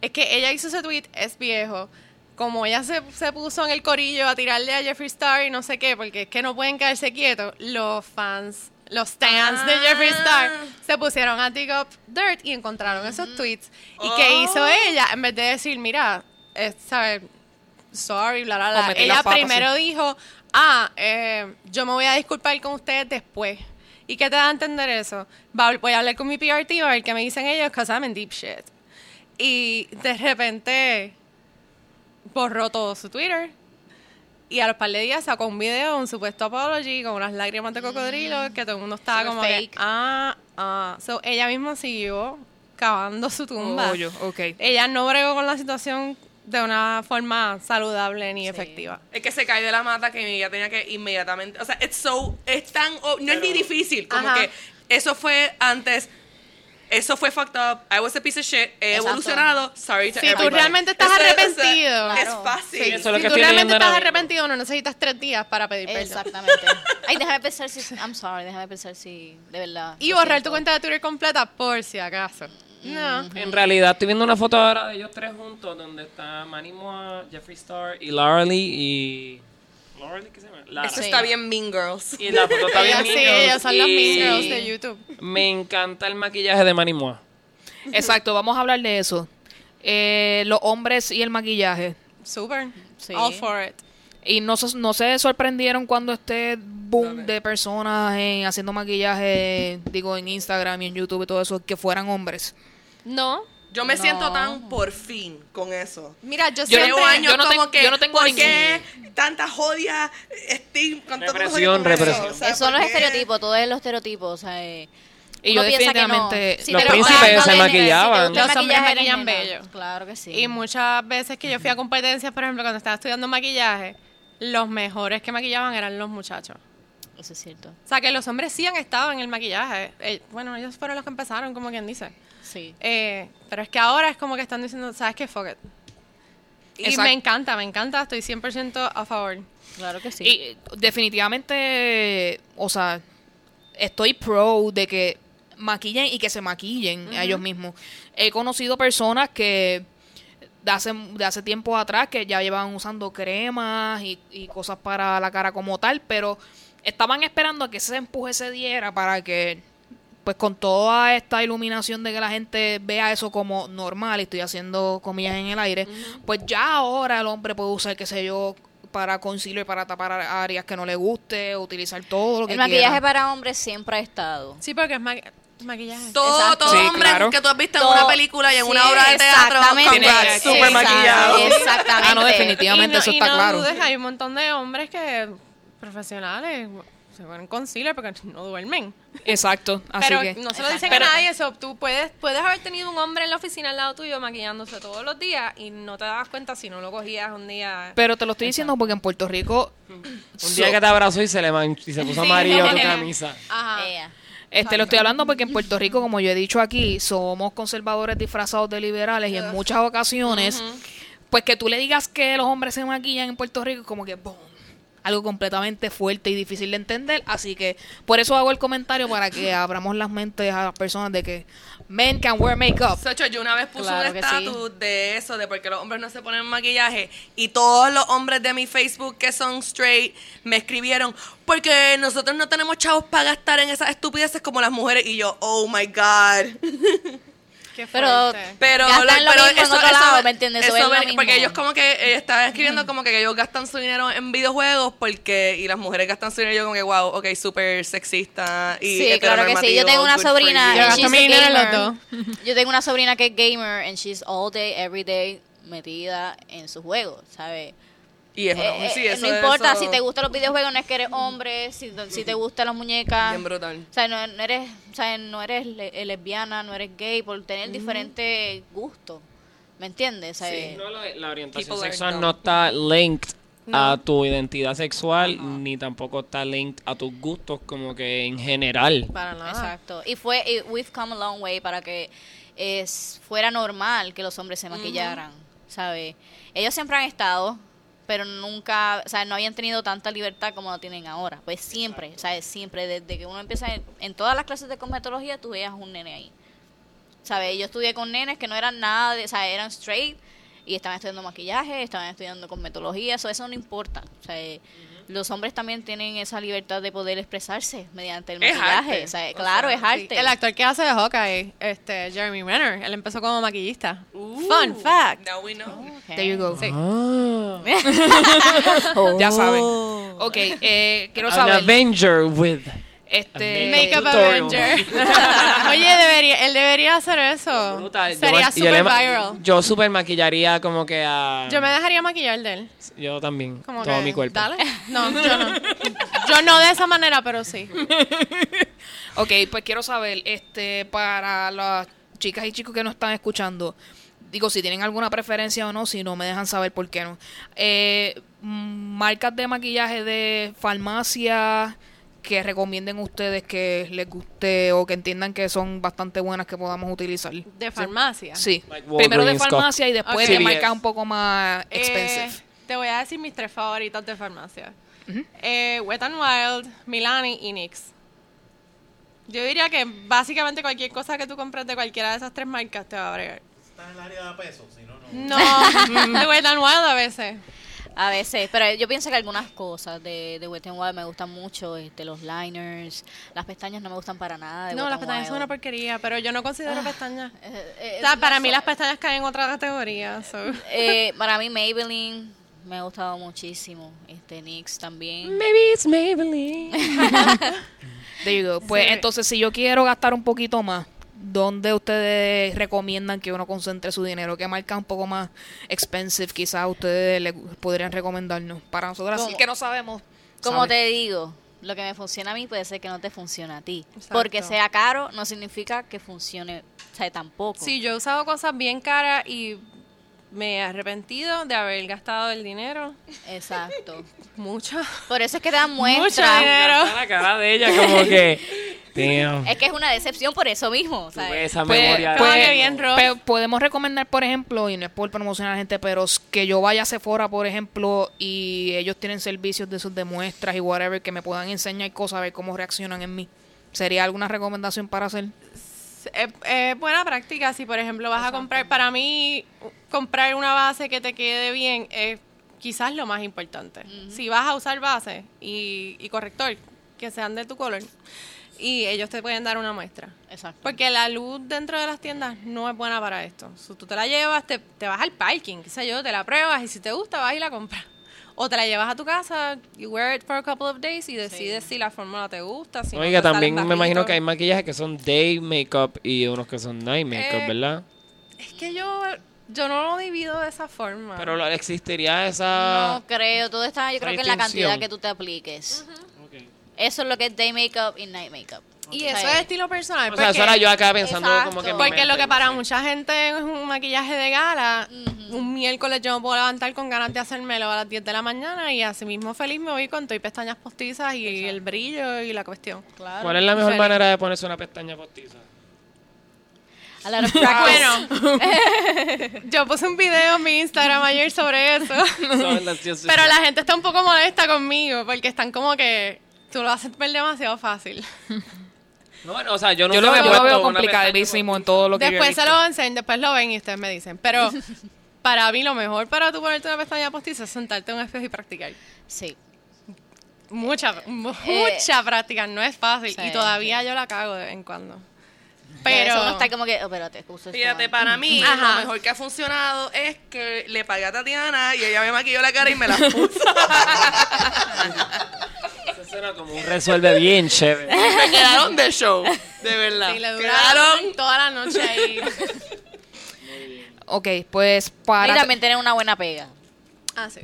es que ella hizo ese tweet, es viejo. Como ella se, se puso en el corillo a tirarle a Jeffree Star y no sé qué, porque es que no pueden quedarse quietos, los fans, los stands de Jeffree Star se pusieron a dig up dirt y encontraron esos tweets. ¿Y qué hizo ella? En vez de decir, mira, es, ¿sabes? Sorry, bla, bla, bla. Ella primero dijo, ah, eh, yo me voy a disculpar con ustedes después. ¿Y qué te da a entender eso? Voy a hablar con mi PR team a ver qué me dicen ellos, because I'm in deep shit. Y de repente borró todo su Twitter. Y a los par de días sacó un video, un supuesto apology con unas lágrimas de cocodrilo, que todo el mundo estaba como que, ah, ah. So, ella misma siguió cavando su tumba. Oh, yo. Ella no bregó con la situación de una forma saludable ni efectiva. Es que se cae de la mata que ella tenía que inmediatamente. O sea, it's so, es tan. oh, no es ni difícil. Como Ajá. que eso fue antes. Eso fue fucked up. I was a piece of shit. He Exacto. evolucionado. Sorry to Si tú everybody. realmente estás Eso es- arrepentido. Es Claro. fácil. Sí, eso es lo si que tú realmente estás arrepentido, no necesitas tres días para pedir perdón. Exactamente. *laughs* Ay, déjame pensar si. I'm sorry, déjame pensar si. De verdad. Y borrar siento. tu cuenta de Twitter completa por si acaso. No. En realidad estoy viendo una foto ahora de ellos tres juntos donde está Manny Moa, Jeffree Star y Laura Lee y... ¿Laura Lee qué se llama? Lara. Eso Sí. está bien Mean Girls. Y la foto está bien *laughs* sí, Mean Girls, ellas son las Mean Girls de YouTube. Me encanta el maquillaje de Manny Moa. Exacto, vamos a hablar de eso. Eh, los hombres y el maquillaje. Super. Sí. All for it. Y no, se- no se sorprendieron cuando este boom de personas en, haciendo maquillaje, digo, en Instagram y en YouTube y todo eso, que fueran hombres. No. Yo me No. siento tan por fin con eso. Mira, yo, Yo siempre... Llevo años yo no como tengo- que, yo no tengo ¿por qué tanta jodia, estigma, Represión, con eso? represión. O sea, ¿por los qué? estereotipos, todo es los estereotipos. O sea, eh, Y yo no. definitivamente- Si Los príncipes se maquillaban. si Los hombres maquillan bello. Claro que sí. Y muchas veces que yo fui a competencias, por ejemplo, cuando estaba estudiando maquillaje, los mejores que maquillaban eran los muchachos. Eso es cierto. O sea, que los hombres sí han estado en el maquillaje. Eh, bueno, ellos fueron los que empezaron, como quien dice. Sí. Eh, pero es que ahora es como que están diciendo, ¿sabes qué? Fuck it. Y Exacto. me encanta, me encanta. Estoy 100% a favor. Claro que sí. Y definitivamente, o sea, estoy pro de que maquillen y que se maquillen a ellos mismos. He conocido personas que de hace, de hace tiempo atrás que ya llevaban usando cremas y, y cosas para la cara como tal, pero estaban esperando a que ese empuje se diera para que, pues con toda esta iluminación de que la gente vea eso como normal, y estoy haciendo comillas en el aire, pues ya ahora el hombre puede usar, qué sé yo, para concealer, para tapar áreas que no le guste, utilizar todo lo que el maquillaje quiera. para hombres siempre ha estado. Sí, porque es ma- maquillaje. Todo, Exacto. todo Sí, hombre claro. que tú has visto en una película y en una obra de teatro, Tiene- super exacto. maquillado. Exactamente. Ah, no, definitivamente, y no, eso y está no claro. dudes, hay un montón de hombres que profesionales se ponen concealer porque no duermen. Exacto, así pero que... no se lo dicen Pero- a nadie eso. Tú puedes, puedes haber tenido un hombre en la oficina al lado tuyo maquillándose todos los días y no te dabas cuenta si no lo cogías un día. Pero te lo estoy diciendo porque en Puerto Rico... Un día que te abrazó y se le manchó y se puso Sí. amarillo tu camisa. Ajá. Ea. Este, lo estoy hablando porque en Puerto Rico, como yo he dicho aquí, somos conservadores disfrazados de liberales y en muchas ocasiones, pues que tú le digas que los hombres se maquillan en Puerto Rico es como que ¡boom! Algo completamente fuerte y difícil de entender. Así que por eso hago el comentario para que *laughs* abramos las mentes a las personas de que men can wear makeup. Sacho, yo una vez puse Claro un que sí. estatus de eso, de por qué los hombres no se ponen maquillaje. Y todos los hombres de mi Facebook que son straight me escribieron, porque nosotros no tenemos chavos para gastar en esas estupideces como las mujeres. Y yo, oh my God. *laughs* Qué Pero-. Pero, Gastan lo pero mismo en otro lado, ¿me entiendes? Eso es lo ven- mismo. Porque ellos como que eh, estaban escribiendo como que ellos gastan su dinero en videojuegos porque y las mujeres gastan su dinero y yo como que wow, ok, súper sexista y Sí, claro que sí. Yo tengo una sobrina. Yo she's a gamer. *laughs* Tengo una sobrina que es gamer and she's all day, every day metida en sus juegos, ¿sabes? Y es una- Eh, sí, eh, eso no importa eso- si te gustan los videojuegos, no es que eres hombre, si, si te gustan las muñecas. Bien brutal. O sea, no, no eres, o sea, no eres le- lesbiana, no eres gay, por tener diferentes gustos. ¿Me entiendes? O sea, Sí. No, la, la orientación People sexual no está linked a tu identidad sexual, ni tampoco está linked a tus gustos como que en general. Para nada. Exacto. Y fue, y we've come a long way para que es, fuera normal que los hombres se maquillaran, ¿sabes? Ellos siempre han estado, pero nunca, o sea, no habían tenido tanta libertad como lo tienen ahora. Pues siempre, ¿sabes? Siempre, desde que uno empieza en, todas las clases de cosmetología, tú veías un nene ahí. ¿Sabes? Yo estudié con nenes que no eran nada de, o sea, eran straight y estaban estudiando maquillaje, estaban estudiando cosmetología, eso, eso no importa. O sea, los hombres también tienen esa libertad de poder expresarse mediante el Es maquillaje. arte. O sea, O claro, sea, es Sí, arte. El actor que hace de Hawkeye, este, Jeremy Renner, él empezó como maquillista. Uh, Fun fact. Now we know. Ok. There you go. Sí. Ah. *laughs* Ya saben. Ok, eh, quiero An saber. Avenger with Este, Makeup. Avenger. *laughs* Oye, debería, él debería hacer eso. Brutal. Sería yo super viral. Yo super maquillaría como que a... Yo me dejaría maquillar de él. Yo también. Como todo que, mi cuerpo. Dale. No, yo no. *laughs* Yo no de esa manera, pero sí. *laughs* Ok, pues quiero saber, este, para las chicas y chicos que nos están escuchando, digo, si tienen alguna preferencia o no, si no, me dejan saber por qué no. Eh, marcas de maquillaje de farmacia que recomienden ustedes que les guste o que entiendan que son bastante buenas que podamos utilizar. De farmacia. Sí, Like primero de farmacia y después de marcas CVS. un poco más Eh, expensive. te voy a decir mis tres favoritos de farmacia. Eh, Wet n Wild, Milani y NYX. Yo diría que básicamente cualquier cosa que tú compres de cualquiera de esas tres marcas te va a bregar. Está en el área de peso, si no, no. No, *laughs* de Wet n Wild a veces. A veces, pero yo pienso que algunas cosas de, de Wet n Wild me gustan mucho, este, los liners, las pestañas no me gustan para nada. De No, Wet las pestañas son Wild. una porquería, pero yo no considero pestañas. Eh, eh, O sea, para no mí sé. las pestañas caen en otra categoría. so. Eh, *laughs* para mí Maybelline me ha gustado muchísimo, este NYX también. Maybe it's Maybelline. *laughs* There you go. Pues Sí. entonces, si yo quiero gastar un poquito más, ¿dónde ustedes recomiendan que uno concentre su dinero? ¿Qué marca un poco más expensive quizás ustedes le podrían recomendarnos? Para nosotros, así ¿Cómo? que no sabemos. Como te digo, lo que me funciona a mí puede ser que no te funcione a ti. Exacto. Porque sea caro no significa que funcione, o sea, tampoco. Sí, yo he usado cosas bien caras y me he arrepentido de haber gastado el dinero. Exacto. *laughs* Mucho. Por eso es que te dan Mucho muestras. dinero. la cara de ella como que... Damn. Es que es una decepción por eso mismo. ¿sabes? esa Pues- memoria. Pues- bien podemos recomendar, por ejemplo, y no es por promocionar a la gente, pero que yo vaya a Sephora, por ejemplo, y ellos tienen servicios de sus demuestras y whatever, que me puedan enseñar cosas, a ver cómo reaccionan en mí. ¿Sería alguna recomendación para hacer? Es, es buena práctica si, por ejemplo, vas a comprar. Para mí, comprar una base que te quede bien es quizás lo más importante. Si vas a usar base y, y corrector, que sean de tu color, y ellos te pueden dar una muestra. Exacto. Porque la luz dentro de las tiendas no es buena para esto. So, tú te la llevas, te, te vas al parking, qué sé yo, te la pruebas y si te gusta vas y la compras. *laughs* O te la llevas a tu casa, you wear it for a couple of days y decides si la fórmula te gusta. Si no Oiga, te también me imagino que hay maquillajes que son day makeup y unos que son night makeup, Eh, ¿verdad? Es que yo, yo no lo divido de esa forma. Pero existiría esa... No creo, todo está yo creo que en la cantidad que tú te apliques. Ok. Eso es lo que es day makeup y night makeup. y eso es estilo personal. O sea, eso era yo acá pensando Exacto. como que... en mi Porque lo que para sí. mucha gente es un maquillaje de gala, un miércoles yo me puedo levantar con ganas de hacérmelo a las 10 de la mañana y así mismo feliz me voy con todo y pestañas postizas y el brillo y la cuestión. claro. ¿Cuál es la mejor Feliz. manera de ponerse una pestaña postiza? A lot of practice. Bueno, *laughs* yo puse un video en mi Instagram ayer sobre eso, *laughs* pero la gente está un poco molesta conmigo porque están como que tú lo haces ver demasiado fácil. *laughs* No, bueno, o sea, yo Yo lo, lo veo una complicadísimo en todo lo que yo he Después se lo enseño, después lo ven y ustedes me dicen. Pero *laughs* para mí lo mejor para tú ponerte una pestaña postiza es sentarte en un espejo y practicar. Sí. Mucha, mucha práctica, no es fácil. sí, y todavía yo la cago de vez en cuando. Pero Pero eso no está como que, oh, espérate, Fíjate, para mí *laughs* Ajá. lo mejor que ha funcionado es que le pagué a Tatiana y ella me maquilló la cara y me la puso. Eso suena como un resuelve bien chévere. me quedaron de show, de verdad. sí, le quedaron duraron toda la noche ahí. *laughs* Ok, pues Y para... también tener una buena pega. Ah, sí.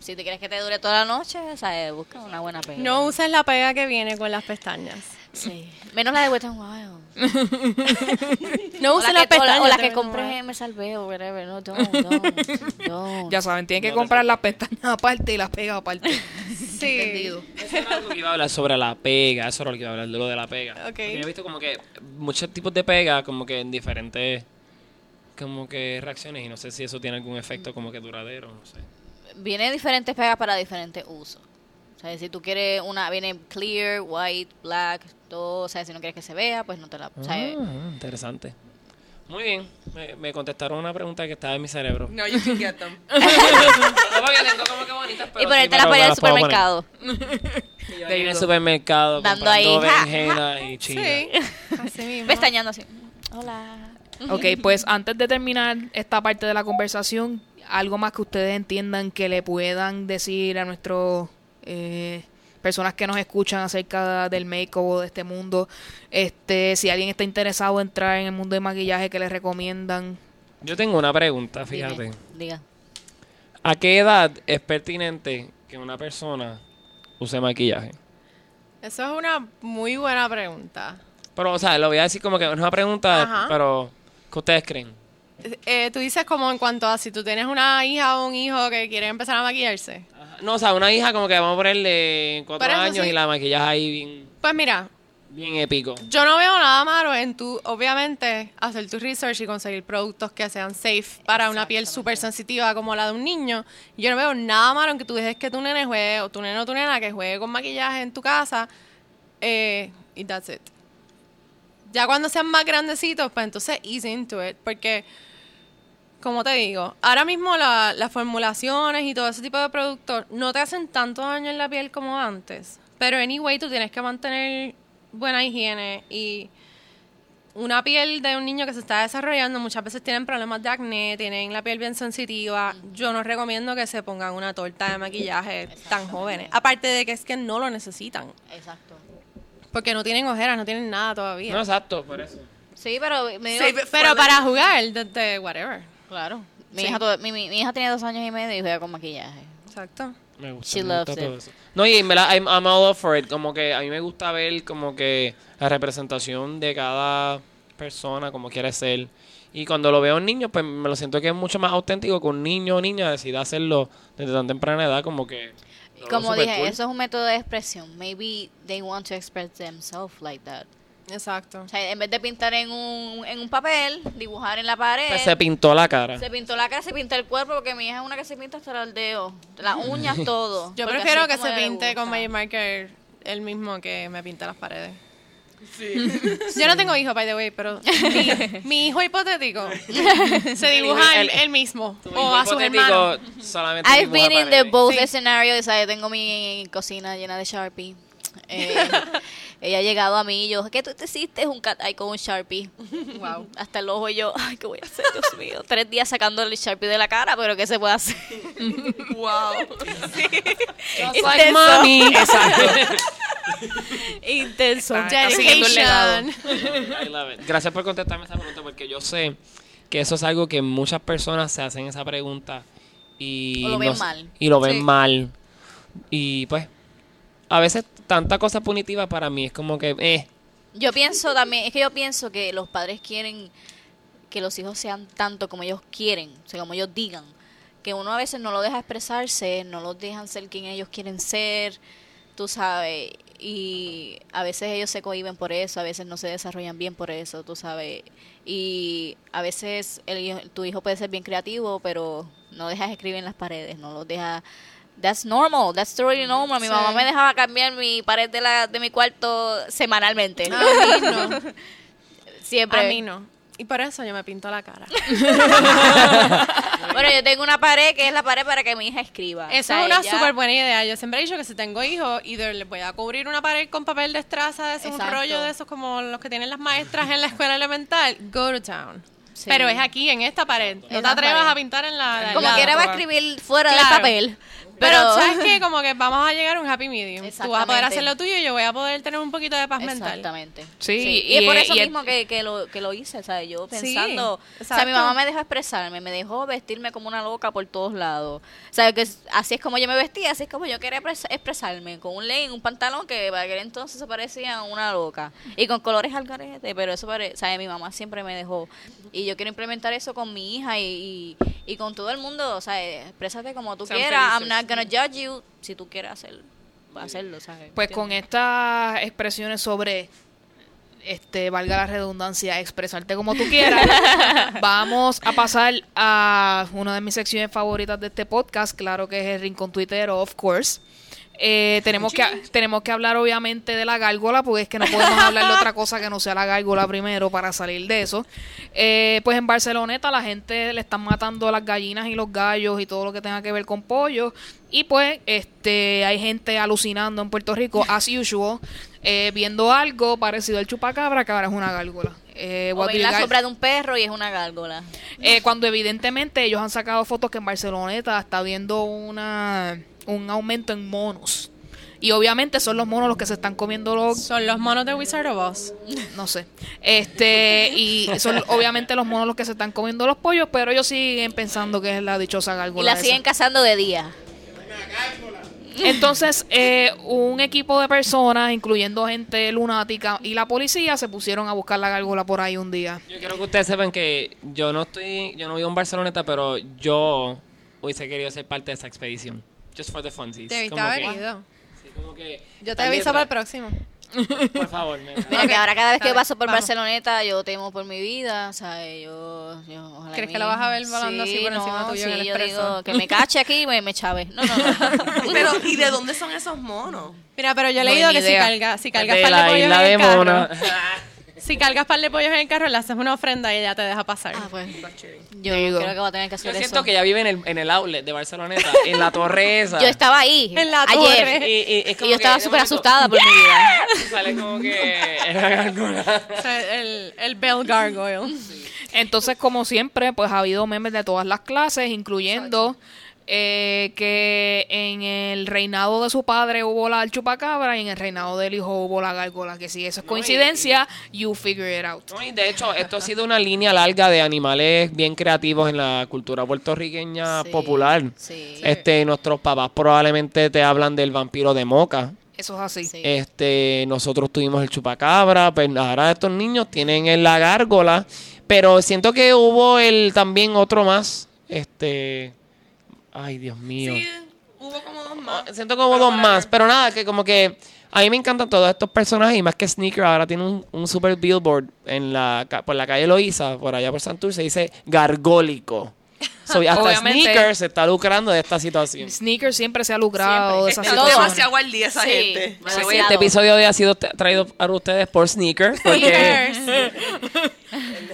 Si te quieres que te dure toda la noche, o sea, busca una buena pega. No uses la pega que viene con las pestañas. Sí. Menos la de Wet n Wild. *laughs* No uses la las que, o la- pestañas. o la que compré en Me Salvé o whatever. No, don't, *laughs* don't, don't. Ya saben, tienen que comprar las pestañas aparte y las pegas aparte. Sí. Entendido. Eso era algo que iba a hablar sobre la pega, eso era lo que iba a hablar, de lo de la pega. Ok. Porque yo he visto como que muchos tipos de pega, como que en diferentes como que reacciones y no sé si eso tiene algún efecto como que duradero, no sé. Viene diferentes pegas para diferentes usos. O sea, si tú quieres una, viene clear, white, black, todo. O sea, si no quieres que se vea, pues no te la. O sea, Ah, interesante. Muy bien, me, me contestaron una pregunta que estaba en mi cerebro. No. *laughs* No, porque tengo como que bonitas, pero y ponerte sí, las puedo poner. supermercado. Yo en el supermercado Dando comprando ahí, ja, berenjenas y chile. Sí. Así mismo. Pestañando así. Hola. Ok, pues antes de terminar esta parte de la conversación, algo más que ustedes entiendan que le puedan decir a nuestros eh, personas que nos escuchan acerca del make-up de este mundo. Este, si alguien está interesado en entrar en el mundo de maquillaje, que les recomiendan? Yo tengo una pregunta, Dime, fíjate. Diga. ¿A qué edad es pertinente que una persona use maquillaje? Eso es una muy buena pregunta. Pero, o sea, lo voy a decir como que es una pregunta, Ajá. pero ¿qué ustedes creen? Eh, tú dices como en cuanto a si tú tienes una hija o un hijo que quiere empezar a maquillarse. No, o sea, una hija como que vamos a ponerle cuatro Pero eso años sí. y la maquillaje ahí bien, Pues mira, bien épico. yo no veo nada malo en tu, obviamente, hacer tu research y conseguir productos que sean safe para una piel súper sensitiva como la de un niño. Yo no veo nada malo en que tú dejes que tu nene juegue, o tu nene o tu nena que juegue con maquillaje en tu casa, eh, y that's it. Ya cuando sean más grandecitos, pues entonces ease into it, porque como te digo, ahora mismo la- las formulaciones y todo ese tipo de productos no te hacen tanto daño en la piel como antes. Pero anyway, tú tienes que mantener buena higiene y una piel de un niño que se está desarrollando muchas veces tienen problemas de acné, tienen la piel bien sensitiva. Yo no recomiendo que se pongan una torta de maquillaje tan jóvenes. Aparte de que es que no lo necesitan, Exacto. porque no tienen ojeras, no tienen nada todavía. No, exacto, por eso. Sí, pero me digo- Pero para jugar, desde whatever. Claro. Mi, Sí. hija todo- mi, mi, mi hija tiene dos años y medio y juega con maquillaje. Exacto. Me gusta, She me gusta loves todo it. eso. No, y en verdad, I'm, I'm all up for it. Como que a mí me gusta ver como que la representación de cada persona, como quiere ser. Y cuando lo veo en niños, pues me lo siento que es mucho más auténtico que un niño o niña decida hacerlo desde tan temprana edad, como que... Como dije, cool. eso es un método de expresión. Maybe they want to express themselves like that. Exacto. O sea, en vez de pintar en un, en un papel, dibujar en la pared. Pues se pintó la cara. se pintó la cara, se pinta el cuerpo, porque mi hija es una que se pinta hasta el dedo, las *laughs* uñas, todo. Yo prefiero que se pinte con. Magic Marker el mismo que me pinta las paredes. Sí. *laughs* Yo no tengo hijo, by the way, pero *laughs* mi, mi hijo hipotético se dibuja El- él, él mismo o a sus hermanos. solamente I've been in the both Sí. scenarios, ¿sabes? Tengo mi cocina llena de Sharpie. Eh, ella ha llegado a mí y yo, ¿qué tú te hiciste? Un cat eye con un Sharpie. Wow. *laughs* Hasta el ojo y yo, ay, ¿qué voy a hacer, Dios mío? Tres días sacando el Sharpie de la cara, pero ¿qué se puede hacer? *laughs* wow. Like Intenso. mommy. Exacto. *laughs* Intenso. Dedication. I love it. Gracias por contestarme esa pregunta porque yo sé que eso es algo que muchas personas se hacen esa pregunta y O lo ven no- mal. Y lo ven Sí. mal. Y pues a veces tanta cosa punitiva para mí es como que eh Yo pienso también, es que yo pienso que los padres quieren que los hijos sean tanto como ellos quieren, o sea, como ellos digan. Que uno a veces no lo deja expresarse, no los dejan ser quien ellos quieren ser, tú sabes. Y a veces ellos se cohiben por eso, a veces no se desarrollan bien por eso, tú sabes. Y a veces el tu hijo puede ser bien creativo, pero no dejas escribir en las paredes, no los dejas That's normal, that's totally normal. Mi Sí. mamá me dejaba cambiar mi pared de la de mi cuarto semanalmente. A mí no. *laughs* Siempre. A mí no. Y por eso yo me pinto la cara. *laughs* Bueno, yo tengo una pared que es la pared para que mi hija escriba. O Eso sea, es una ella- súper buena idea. Yo siempre he dicho que si tengo hijos, either les voy a cubrir una pared con papel de estraza, de esos, un rollo de esos como los que tienen las maestras en la escuela elemental, go to town. Sí. Pero es aquí, en esta pared. No te atrevas pared. a pintar en la... Como quiera va a escribir fuera del Claro. papel. Pero, Pero, ¿sabes *laughs* qué? Como que vamos a llegar a un happy medium. Tú vas a poder hacer lo tuyo y yo voy a poder tener un poquito de paz mental. Exactamente. Sí, Y, es por eso mismo que, que, lo, que lo hice, ¿sabes? Yo Sí, pensando... o sea, mi mamá me dejó expresarme, me dejó vestirme como una loca por todos lados. O sea, que así es como yo me vestía, así es como yo quería expres- expresarme. Con un legging, un pantalón que para aquel entonces se parecía a una loca. Y con colores al garete, pero eso parece... ¿Sabes? Mi mamá siempre me dejó. Y yo quiero implementar eso con mi hija y, y, y con todo el mundo. O sea, exprésate como tú quieras. I'm not gonna judge you. Si tú quieres hacerlo, hacerlo, ¿sabes? Pues con estas expresiones sobre, este, valga la redundancia, expresarte como tú quieras, *laughs* vamos a pasar a una de mis secciones favoritas de este podcast, claro que es el Rincón Twittero, of course. Eh, tenemos que tenemos que hablar obviamente de la gárgola porque es que no podemos *laughs* hablar de otra cosa que no sea la gárgola primero para salir de eso. Eh, pues en Barceloneta la gente le están matando las gallinas y los gallos y todo lo que tenga que ver con pollo. Y pues este hay gente alucinando en Puerto Rico as usual eh, viendo algo parecido al chupacabra que ahora es una gárgola Eh, O ven la guys- sombra de un perro y es una gárgola. eh, cuando evidentemente ellos han sacado fotos que en Barceloneta está viendo una un aumento en monos Y obviamente son los monos los que se están comiendo los Son los monos de Wizard of Oz. no sé. Este, y son obviamente los monos los que se están comiendo los pollos, pero ellos siguen pensando que es la dichosa Y gárgola. la esa. siguen cazando de día. Entonces, eh, un equipo de personas, incluyendo gente lunática y la policía, se pusieron a buscar la gárgola por ahí un día. Yo quiero que ustedes sepan que yo no estoy, yo no vivo en Barceloneta, pero yo hubiese querido ser parte de esa expedición. Just for the funsies. Debiste Como haber que- ido. sí, como que Yo te aviso para el próximo. *laughs* Por favor, Mira que ahora cada vez que paso por vamos. Barceloneta yo temo por mi vida, ¿sabes? Yo, yo ojalá ¿Crees que lo vas a ver volando así Sí, por encima no, tuyo en sí, el yo expreso? digo que me cache aquí y me, me chave. No, no, no. *laughs* Pero, ¿y de dónde son esos monos? Mira, pero yo he No leído ni que si idea. cargas, si cargas de par de la pollos isla en de el carro, Mona. *laughs* si cargas par de pollos en el carro, le haces una ofrenda y ella te deja pasar. Ah, pues, yo creo que voy a tener que Yo hacer siento eso. que ya vive en el, en el outlet de Barceloneta, en la torre esa. Yo estaba ahí En la ayer torre. Y, y- es y yo que estaba de súper asustada por mi vida. Sale como que. *laughs* O sea, el, el Bell Gargoyle. Entonces, como siempre, pues ha habido memes de todas las clases, incluyendo eh, que en el reinado de su padre hubo la chupacabra y en el reinado del hijo hubo la gárgola. Que si eso es No, y- coincidencia, you figure it out. No, y de hecho, esto ha sido una línea larga de animales bien creativos en la cultura puertorriqueña Sí, popular. sí. Este, nuestros papás probablemente te hablan del vampiro de Moca. Eso es así. Sí. Este, nosotros tuvimos el chupacabra, pero ahora estos niños tienen la gárgola, pero siento que hubo el también otro más, este, ay Dios mío, Sí, hubo como dos más. siento como dos más, pero nada, que como que a mí me encantan todos estos personajes y más que Sneaker ahora tiene un, un super billboard en la por la calle Loíza, por allá por Santurce, dice gargólico. So, hasta Obviamente. Sneaker se está lucrando de esta situación. *laughs* Sneaker siempre se ha lucrado de esa *laughs* Está Todo. situación. demasiado al día esa Sí. gente. Este episodio de hoy ha sido tra- traído para ustedes por Sneaker, porque Sneakers. *laughs*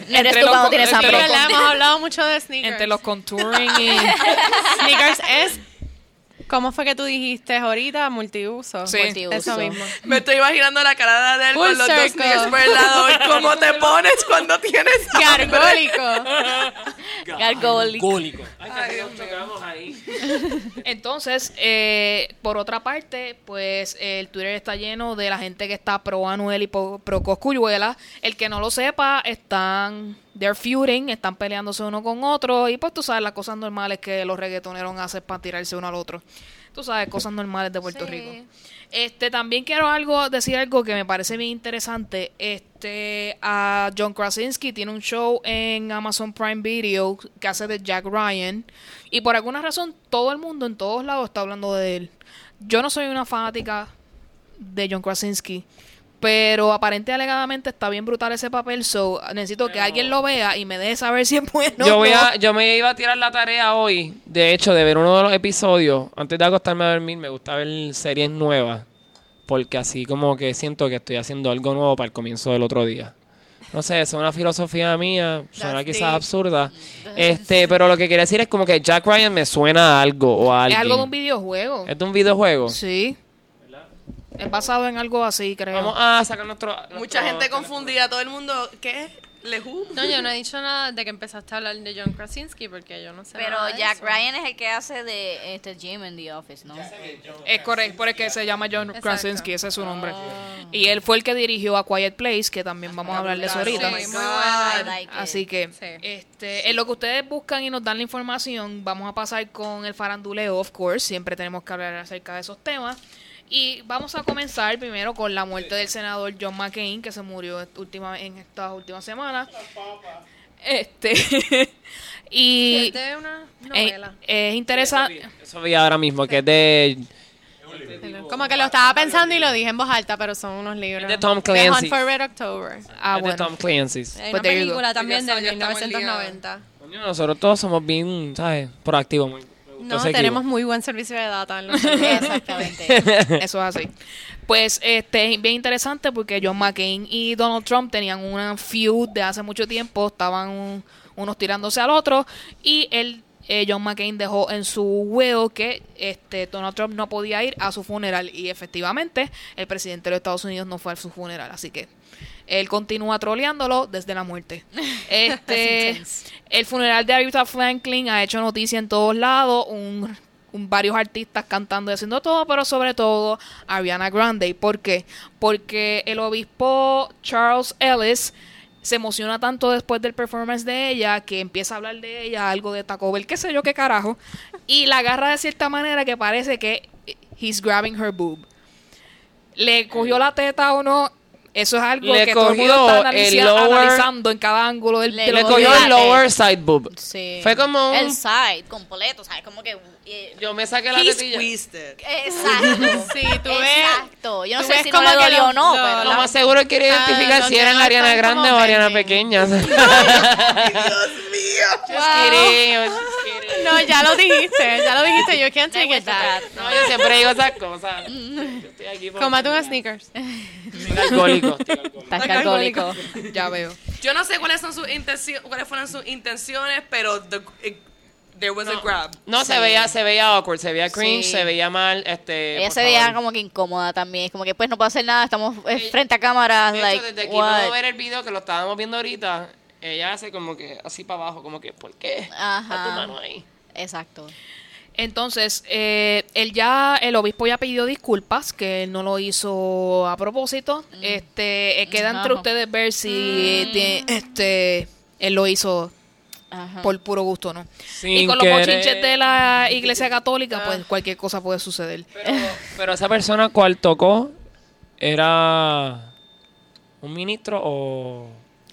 Eres Entre tú los cuando con- tienes entre hambre. Pero le hemos hablado mucho de sneakers. Entre los contouring y... Sneakers es, ¿cómo fue que tú dijiste ahorita? Multiuso. Sí. Multiuso. Eso mismo. Me estoy imaginando la cara de él Full con los dos sneakers por el lado. y ¿Cómo te pones cuando tienes *laughs* hambre? Gargólico. Gargólico. Ay, casi nos chocamos ahí. Entonces, eh, por otra parte, pues el Twitter está lleno de la gente que está pro Anuel y pro, pro Cosculluela. El que no lo sepa, están they're feuding, están peleándose uno con otro y pues tú sabes las cosas normales que los reggaetoneros hacen para tirarse uno al otro. Tú sabes, cosas normales de Puerto Sí. Rico. Este, también quiero algo, decir algo que me parece bien interesante. Este, a John Krasinski tiene un show en Amazon Prime Video que hace de Jack Ryan. Y por alguna razón, todo el mundo en todos lados está hablando de él. Yo no soy una fanática de John Krasinski. Pero aparente y alegadamente está bien brutal ese papel. So, necesito que alguien lo vea y me deje saber *laughs* si es bueno. yo, o voy no. a, yo me iba a tirar la tarea hoy, de hecho, de ver uno de los episodios. Antes de acostarme a dormir, me gusta ver series nuevas. Porque así como que siento que estoy haciendo algo nuevo para el comienzo del otro día. No sé, es una filosofía mía, suena That's quizás deep. absurda. Este, pero lo que quería decir es como que Jack Ryan me suena a algo o a Es algo de un videojuego. ¿Es de un videojuego? Sí. Es basado en algo así, creo. Vamos a sacar nuestro... Mucha gente confundida. Todo el mundo, ¿qué? ¿Lejú? No, yo no he dicho nada de que empezaste a hablar de John Krasinski porque yo no sé Pero nada de Jack eso. Ryan es el que hace de este Jim en The Office, ¿no? Es correcto, por el que se llama John Exacto. Krasinski, ese es su nombre. Y él fue el que dirigió a Quiet Place, que también vamos a hablar de eso ahorita. Sí, muy I buena. like it. Así que, Sí. este, en lo que ustedes buscan y nos dan la información, vamos a pasar con el faranduleo, of course. Siempre tenemos que hablar acerca de esos temas. Y vamos a comenzar primero con la muerte del senador John McCain, que se murió última, en estas últimas semanas. Este. *laughs* y Es de una es, novela. es interesante. Eso vi ahora mismo, que es de... Como que lo estaba pensando y lo dije en voz alta, pero son unos libros. Es de Tom The Clancy. For Red October. Ah, es de bueno. Tom Clancy. Hay Pues una go. película también estamos 1990. Coño, Nosotros todos somos bien, ¿sabes? Proactivos. muy- No, tenemos muy buen servicio de data en los *laughs* Exactamente. Eso es así. Pues este es bien interesante porque John McCain y Donald Trump tenían una feud de hace mucho tiempo, estaban un- unos tirándose al otro y él eh, John McCain dejó en su will que este Donald Trump no podía ir a su funeral y efectivamente el presidente de los Estados Unidos no fue a su funeral, así que él continúa troleándolo desde la muerte. *laughs* Este, el funeral de Aretha Franklin ha hecho noticia en todos lados. Un, un- varios artistas cantando y haciendo todo, pero sobre todo Ariana Grande. ¿Por qué? Porque el obispo Charles Ellis se emociona tanto después del performance de ella que empieza a hablar de ella, algo de Taco Bell, qué sé yo qué carajo, *laughs* y la agarra de cierta manera que parece que he's grabbing her boob. ¿Le cogió la teta o no? Eso es algo Le que todo el mundo cogió está el analiza- lower- analizando en cada ángulo del, Le- Le cogió el lower side boob. Sí. Fue como un- El side, completo, ¿sabes? Como que... eh, Yo me saqué la tetilla. it. *laughs* Sí, Exacto. tú ves- Exacto. Yo no tú sé ves si no como le que dolió o no, pero... Lo más seguro es quiere Ah, identificar si eran no Ariana Grande como o Ariana pequeña. *laughs* Dios mío. Just kidding, I was just kidding. No, ya lo dijiste, ya lo dijiste. You can't take it back. No, yo siempre digo esas cosas. *laughs* Yo estoy aquí por- Cómate un sneakers. Estoy alcohólico. estoy alcohólico. Estás alcohólico. Ya veo. Yo no sé cuáles son sus intenciones, cuáles fueron sus intenciones, pero the- it- there was a grab. No, se veía, se veía awkward, se veía cringe, Sí. se veía mal, este... Ella se veía favor. como que incómoda también. Es como que pues no puedo hacer nada, estamos eh, Ella- frente a cámaras. De like, hecho, desde aquí what? puedo ver el video que lo estábamos viendo ahorita, ella hace como que así para abajo, como que, ¿por qué? Ajá. Está tu mano ahí. Exacto. Entonces, eh, él ya, el obispo ya pidió disculpas, que él no lo hizo a propósito. Este, eh, queda entre ustedes ver si tie- este, él lo hizo Ajá. por puro gusto, ¿no? Sin y con los querer. bochinches de la iglesia católica, pues cualquier cosa puede suceder. Pero, pero esa persona cual tocó era un ministro o...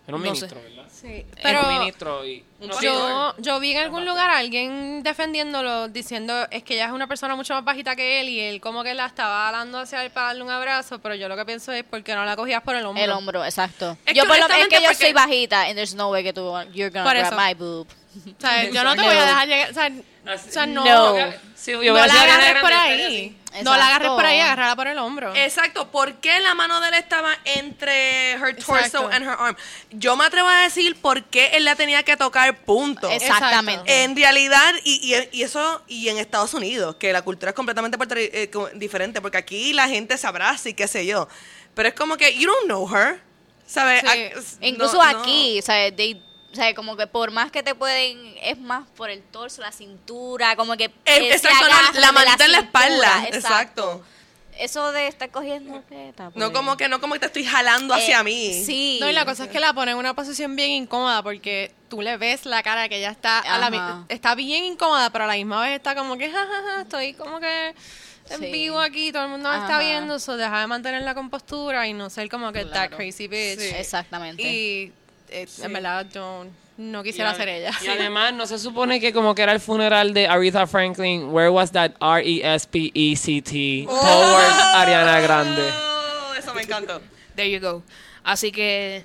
Era un No ministro, sé. ¿verdad? Sí, pero ministro y... no, sí, yo, yo vi en algún lugar a alguien defendiéndolo, diciendo es que ella es una persona mucho más bajita que él y él como que la estaba dando hacia él para darle un abrazo, pero yo lo que pienso es porque no la cogías por el hombro. El hombro, exacto. Es yo que por lo- es que yo porque- soy bajita and there's no way que tú you're gonna grab my boob. O sea, yo *laughs* no te voy a dejar llegar, o sea, o sea, no, No. Sí, yo no la agarres por ahí. así. No la agarres por ahí, agarrala por el hombro. Exacto, ¿por qué la mano de él estaba entre her torso Exacto. and her arm? Yo me atrevo a decir por qué él la tenía que tocar, punto. Exactamente. En realidad, y, y, y eso, y en Estados Unidos, que la cultura es completamente eh, co- diferente, porque aquí la gente se abraza y qué sé yo. Pero es como que, you don't know her. ¿Sabes? Sí. Ah, Incluso no- no. aquí, ¿sabes? They- o sea, como que por más que te pueden, es más por el torso, la cintura, como que... Eh, no, agarre la manita en la espalda. Exacto. Eso de estar cogiendo teta, No pues. como que no como que te estoy jalando hacia Eh, mí. Sí. No, y la cosa es que la pone en una posición bien incómoda porque tú le ves la cara que ella está a la está bien incómoda, pero a la misma vez está como que jajaja, estoy como que en Sí. vivo aquí, todo el mundo me está viendo, so deja de mantener la compostura y no ser como que that Claro. crazy bitch. Sí. Exactamente. Y eh, en verdad yo no quisiera Y ser ella. Y *laughs* además, no se supone que como que era el funeral de Aretha Franklin, where was that R-E-S-P-E-C-T towards Ariana Grande. Oh, eso me encantó. There you go. Así que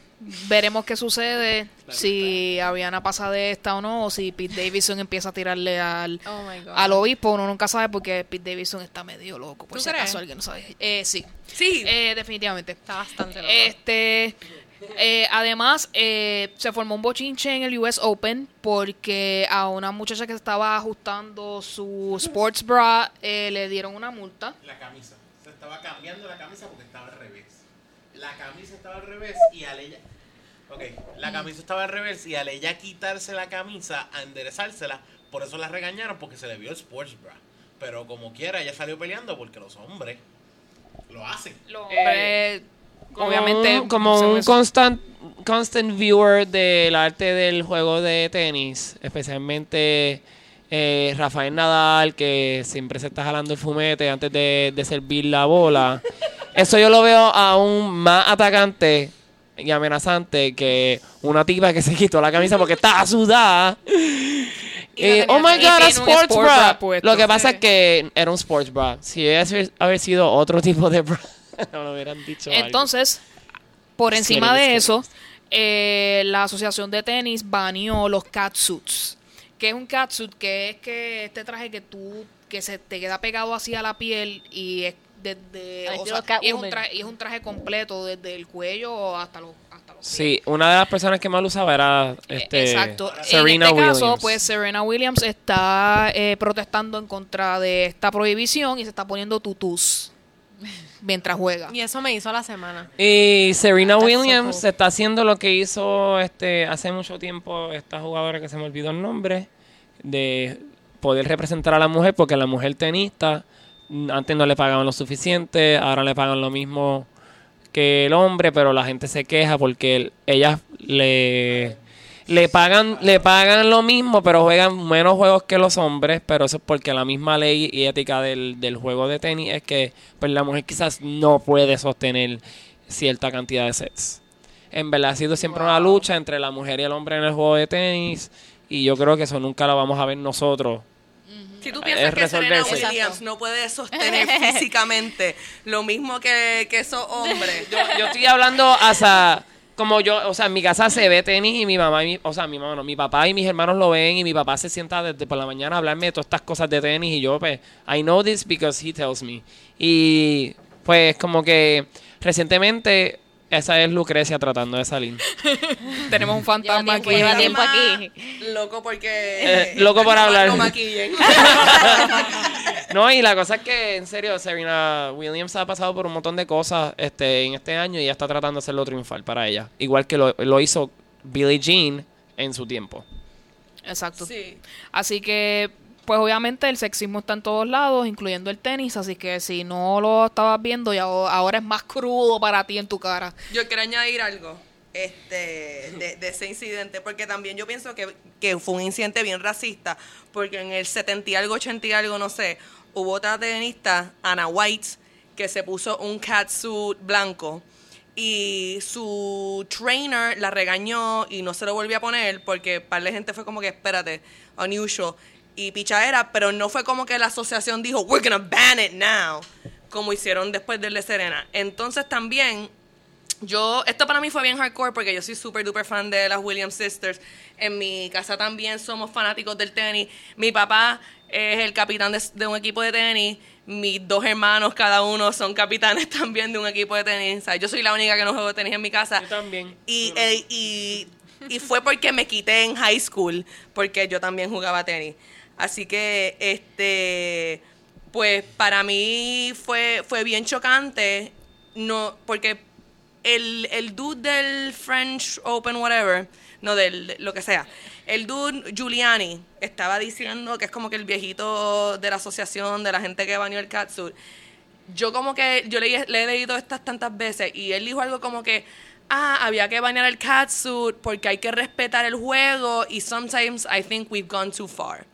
veremos qué sucede, si Ariana pasa de esta o no, o si Pete Davidson empieza a tirarle al, Oh al obispo. Uno nunca sabe porque Pete Davidson está medio loco, por ¿Tú si crees? acaso alguien no sabe. Eh, sí, Sí. Eh, definitivamente. Está bastante loco. Este, eh, además, eh, se formó un bochinche en el US Open porque a una muchacha que estaba ajustando su sports bra eh, le dieron una multa. La camisa. Se estaba cambiando la camisa porque estaba al revés. La camisa estaba al revés y al ella. Ok, la camisa estaba al revés y al ella quitarse la camisa, a enderezársela, por eso la regañaron porque se le vio el sports bra. Pero como quiera, ella salió peleando porque los hombres lo hacen. Los Eh, hombres, obviamente, un, como hacen un constant, constant viewer del arte del juego de tenis, especialmente eh, Rafael Nadal, que siempre se está jalando el fumete antes de, de servir la bola. *laughs* Eso yo lo veo aún más atacante y amenazante que una tipa que se quitó la camisa porque estaba sudada. Eh, oh my god, a sports sport bra. Lo que pasa es que era un sports bra. Si hubiese haber sido otro tipo de bra, *laughs* no lo hubieran dicho. algo. Entonces, por encima de eso, eh, la asociación de tenis baneó los catsuits. Que es un catsuit? Que es que este traje que tú, que se te queda pegado así a la piel y es desde, Al o estilo sea, y es un traje, y es un traje completo desde el cuello hasta los, hasta los pies. Sí, una de las personas que más lo usaba era Eh, este, Exacto. Serena en este Williams. caso, pues Serena Williams está eh, protestando en contra de esta prohibición y se está poniendo tutús mientras juega. Y eso me hizo la semana. Y Serena That's so Williams cool. está haciendo lo que hizo este hace mucho tiempo esta jugadora que se me olvidó el nombre de poder representar a la mujer, porque la mujer tenista mm, antes no le pagaban lo suficiente, ahora le pagan lo mismo que el hombre, pero la gente se queja porque el- ellas le le pagan le pagan lo mismo, pero juegan menos juegos que los hombres, pero eso es porque la misma ley y ética del, del juego de tenis es que pues la mujer quizás no puede sostener cierta cantidad de sets. En verdad ha sido siempre una lucha entre la mujer y el hombre en el juego de tenis y yo creo que eso nunca lo vamos a ver nosotros. Si tú Es piensas que Serena resolverse. Williams Exacto. no puede sostener *laughs* físicamente lo mismo que, que esos hombres, Yo, yo estoy hablando hasta como yo, o sea, en mi casa se ve tenis y mi mamá, y mi- o sea, mi mamá no, mi papá y mis hermanos lo ven y mi papá se sienta desde por la mañana a hablarme de todas estas cosas de tenis y yo, pues, I know this because he tells me. Y pues como que recientemente esa es Lucrecia tratando de salir. *laughs* Tenemos un fantasma aquí. lleva tiempo aquí. Loco porque Eh, loco por no- hablar. *laughs* No y la cosa es que, en serio, Serena Williams ha pasado por un montón de cosas este, en este año y ella está tratando de hacerlo triunfal para ella. Igual que lo, lo hizo Billie Jean en su tiempo. Exacto. Sí. Así que, pues obviamente el sexismo está en todos lados, incluyendo el tenis, así que si no lo estabas viendo, ya ahora es más crudo para ti en tu cara. Yo quiero añadir algo este, de, de ese incidente, porque también yo pienso que, que fue un incidente bien racista, porque en el 70 y algo, 80 y algo, no sé, hubo otra tenista, Anna White, que se puso un catsuit blanco y su trainer la regañó y no se lo volvió a poner porque para la gente fue como que espérate, unusual y pichadera, pero no fue como que la asociación dijo we're gonna ban it now como hicieron después del de Serena. Entonces también yo, esto para mí fue bien hardcore porque yo soy súper duper fan de las Williams Sisters. En mi casa también somos fanáticos del tenis. Mi papá es el capitán de, de un equipo de tenis. Mis dos hermanos, cada uno, son capitanes *laughs* también de un equipo de tenis. O sea, yo soy la única que no juego tenis en mi casa. Yo también. Y, eh, y, y fue porque me quité en high school, porque yo también jugaba tenis. Así que, este, pues para mí fue, fue bien chocante, no, porque el, el dude del French Open, whatever, no del, lo que sea, el dude Giuliani estaba diciendo que es como que el viejito de la asociación de la gente que bañó el catsuit yo como que, yo le, le he leído estas tantas veces y él dijo algo como que, ah, había que bañar el catsuit porque hay que respetar el juego y sometimes I think we've gone too far.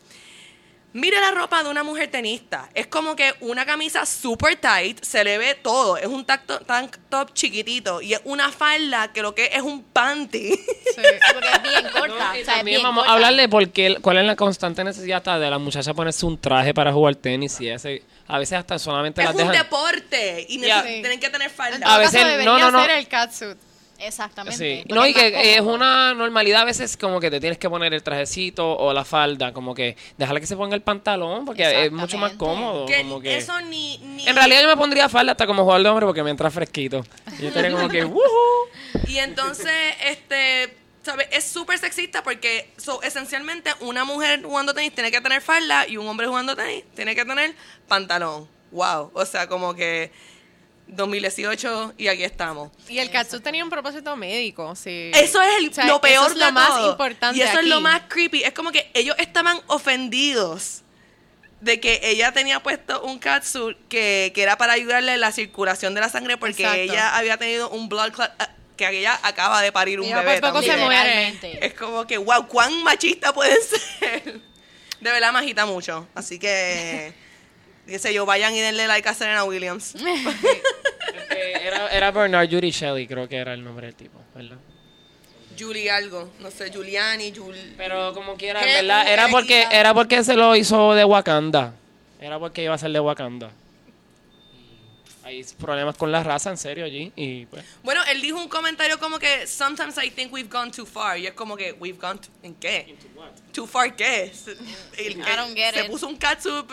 Mire la ropa de una mujer tenista. Es como que una camisa super tight, se le ve todo. Es un tacto- tank top chiquitito y es una falda que lo que es un panty. Sí. Porque es bien corta. No, y o sea, es también bien vamos corta. a hablarle porque cuál es la constante necesidad hasta de la muchacha ponerse un traje para jugar tenis y ese a veces hasta solamente es las un dejan deporte y Ya. neces- tienen que tener En falda. todo A veces- caso, debería no, no, no. ser el catsuit. Exactamente. Sí. No, y que es una normalidad a veces como que te tienes que poner el trajecito o la falda, como que dejarle que se ponga el pantalón porque es mucho más cómodo. Que como que... eso ni, ni- En realidad yo me pondría falda hasta como jugador de hombre porque me entra fresquito. Y yo estaría como que, *laughs* "Woohoo". Y entonces, este, ¿sabes? Es súper sexista porque so, esencialmente una mujer jugando tenis tiene que tener falda y un hombre jugando tenis tiene que tener pantalón. Wow. O sea, como que 2018 y aquí estamos. Y el catsuit tenía un propósito médico, sí. Eso es el- O sea, lo eso peor es lo de más todo. importante Y eso es lo más creepy. Es como que ellos estaban ofendidos de que ella tenía puesto un catsuit que, que era para ayudarle en la circulación de la sangre porque Exacto. ella había tenido un blood clot, ah, que ella acaba de parir un Ella bebé por poco se muere. Es como que, wow, cuán machista pueden *laughs* ser. De verdad me agita mucho. Así que, sé yo, vayan y denle like a Serena Williams. *laughs* Este, era, era Bernard Judy Shelley, creo que era el nombre del tipo, ¿verdad? Julie algo, no sé, Giuliani, Jul... Pero como quiera, verdad, era porque, era porque se lo hizo de Wakanda. Era porque iba a ser de Wakanda. Hay problemas con la raza, en serio, allí. Y pues. Bueno, él dijo un comentario como que sometimes I think we've gone too far. Y es como que we've gone to- ¿en qué? Too far qué? *laughs* El- I don't get se it. puso un catsuit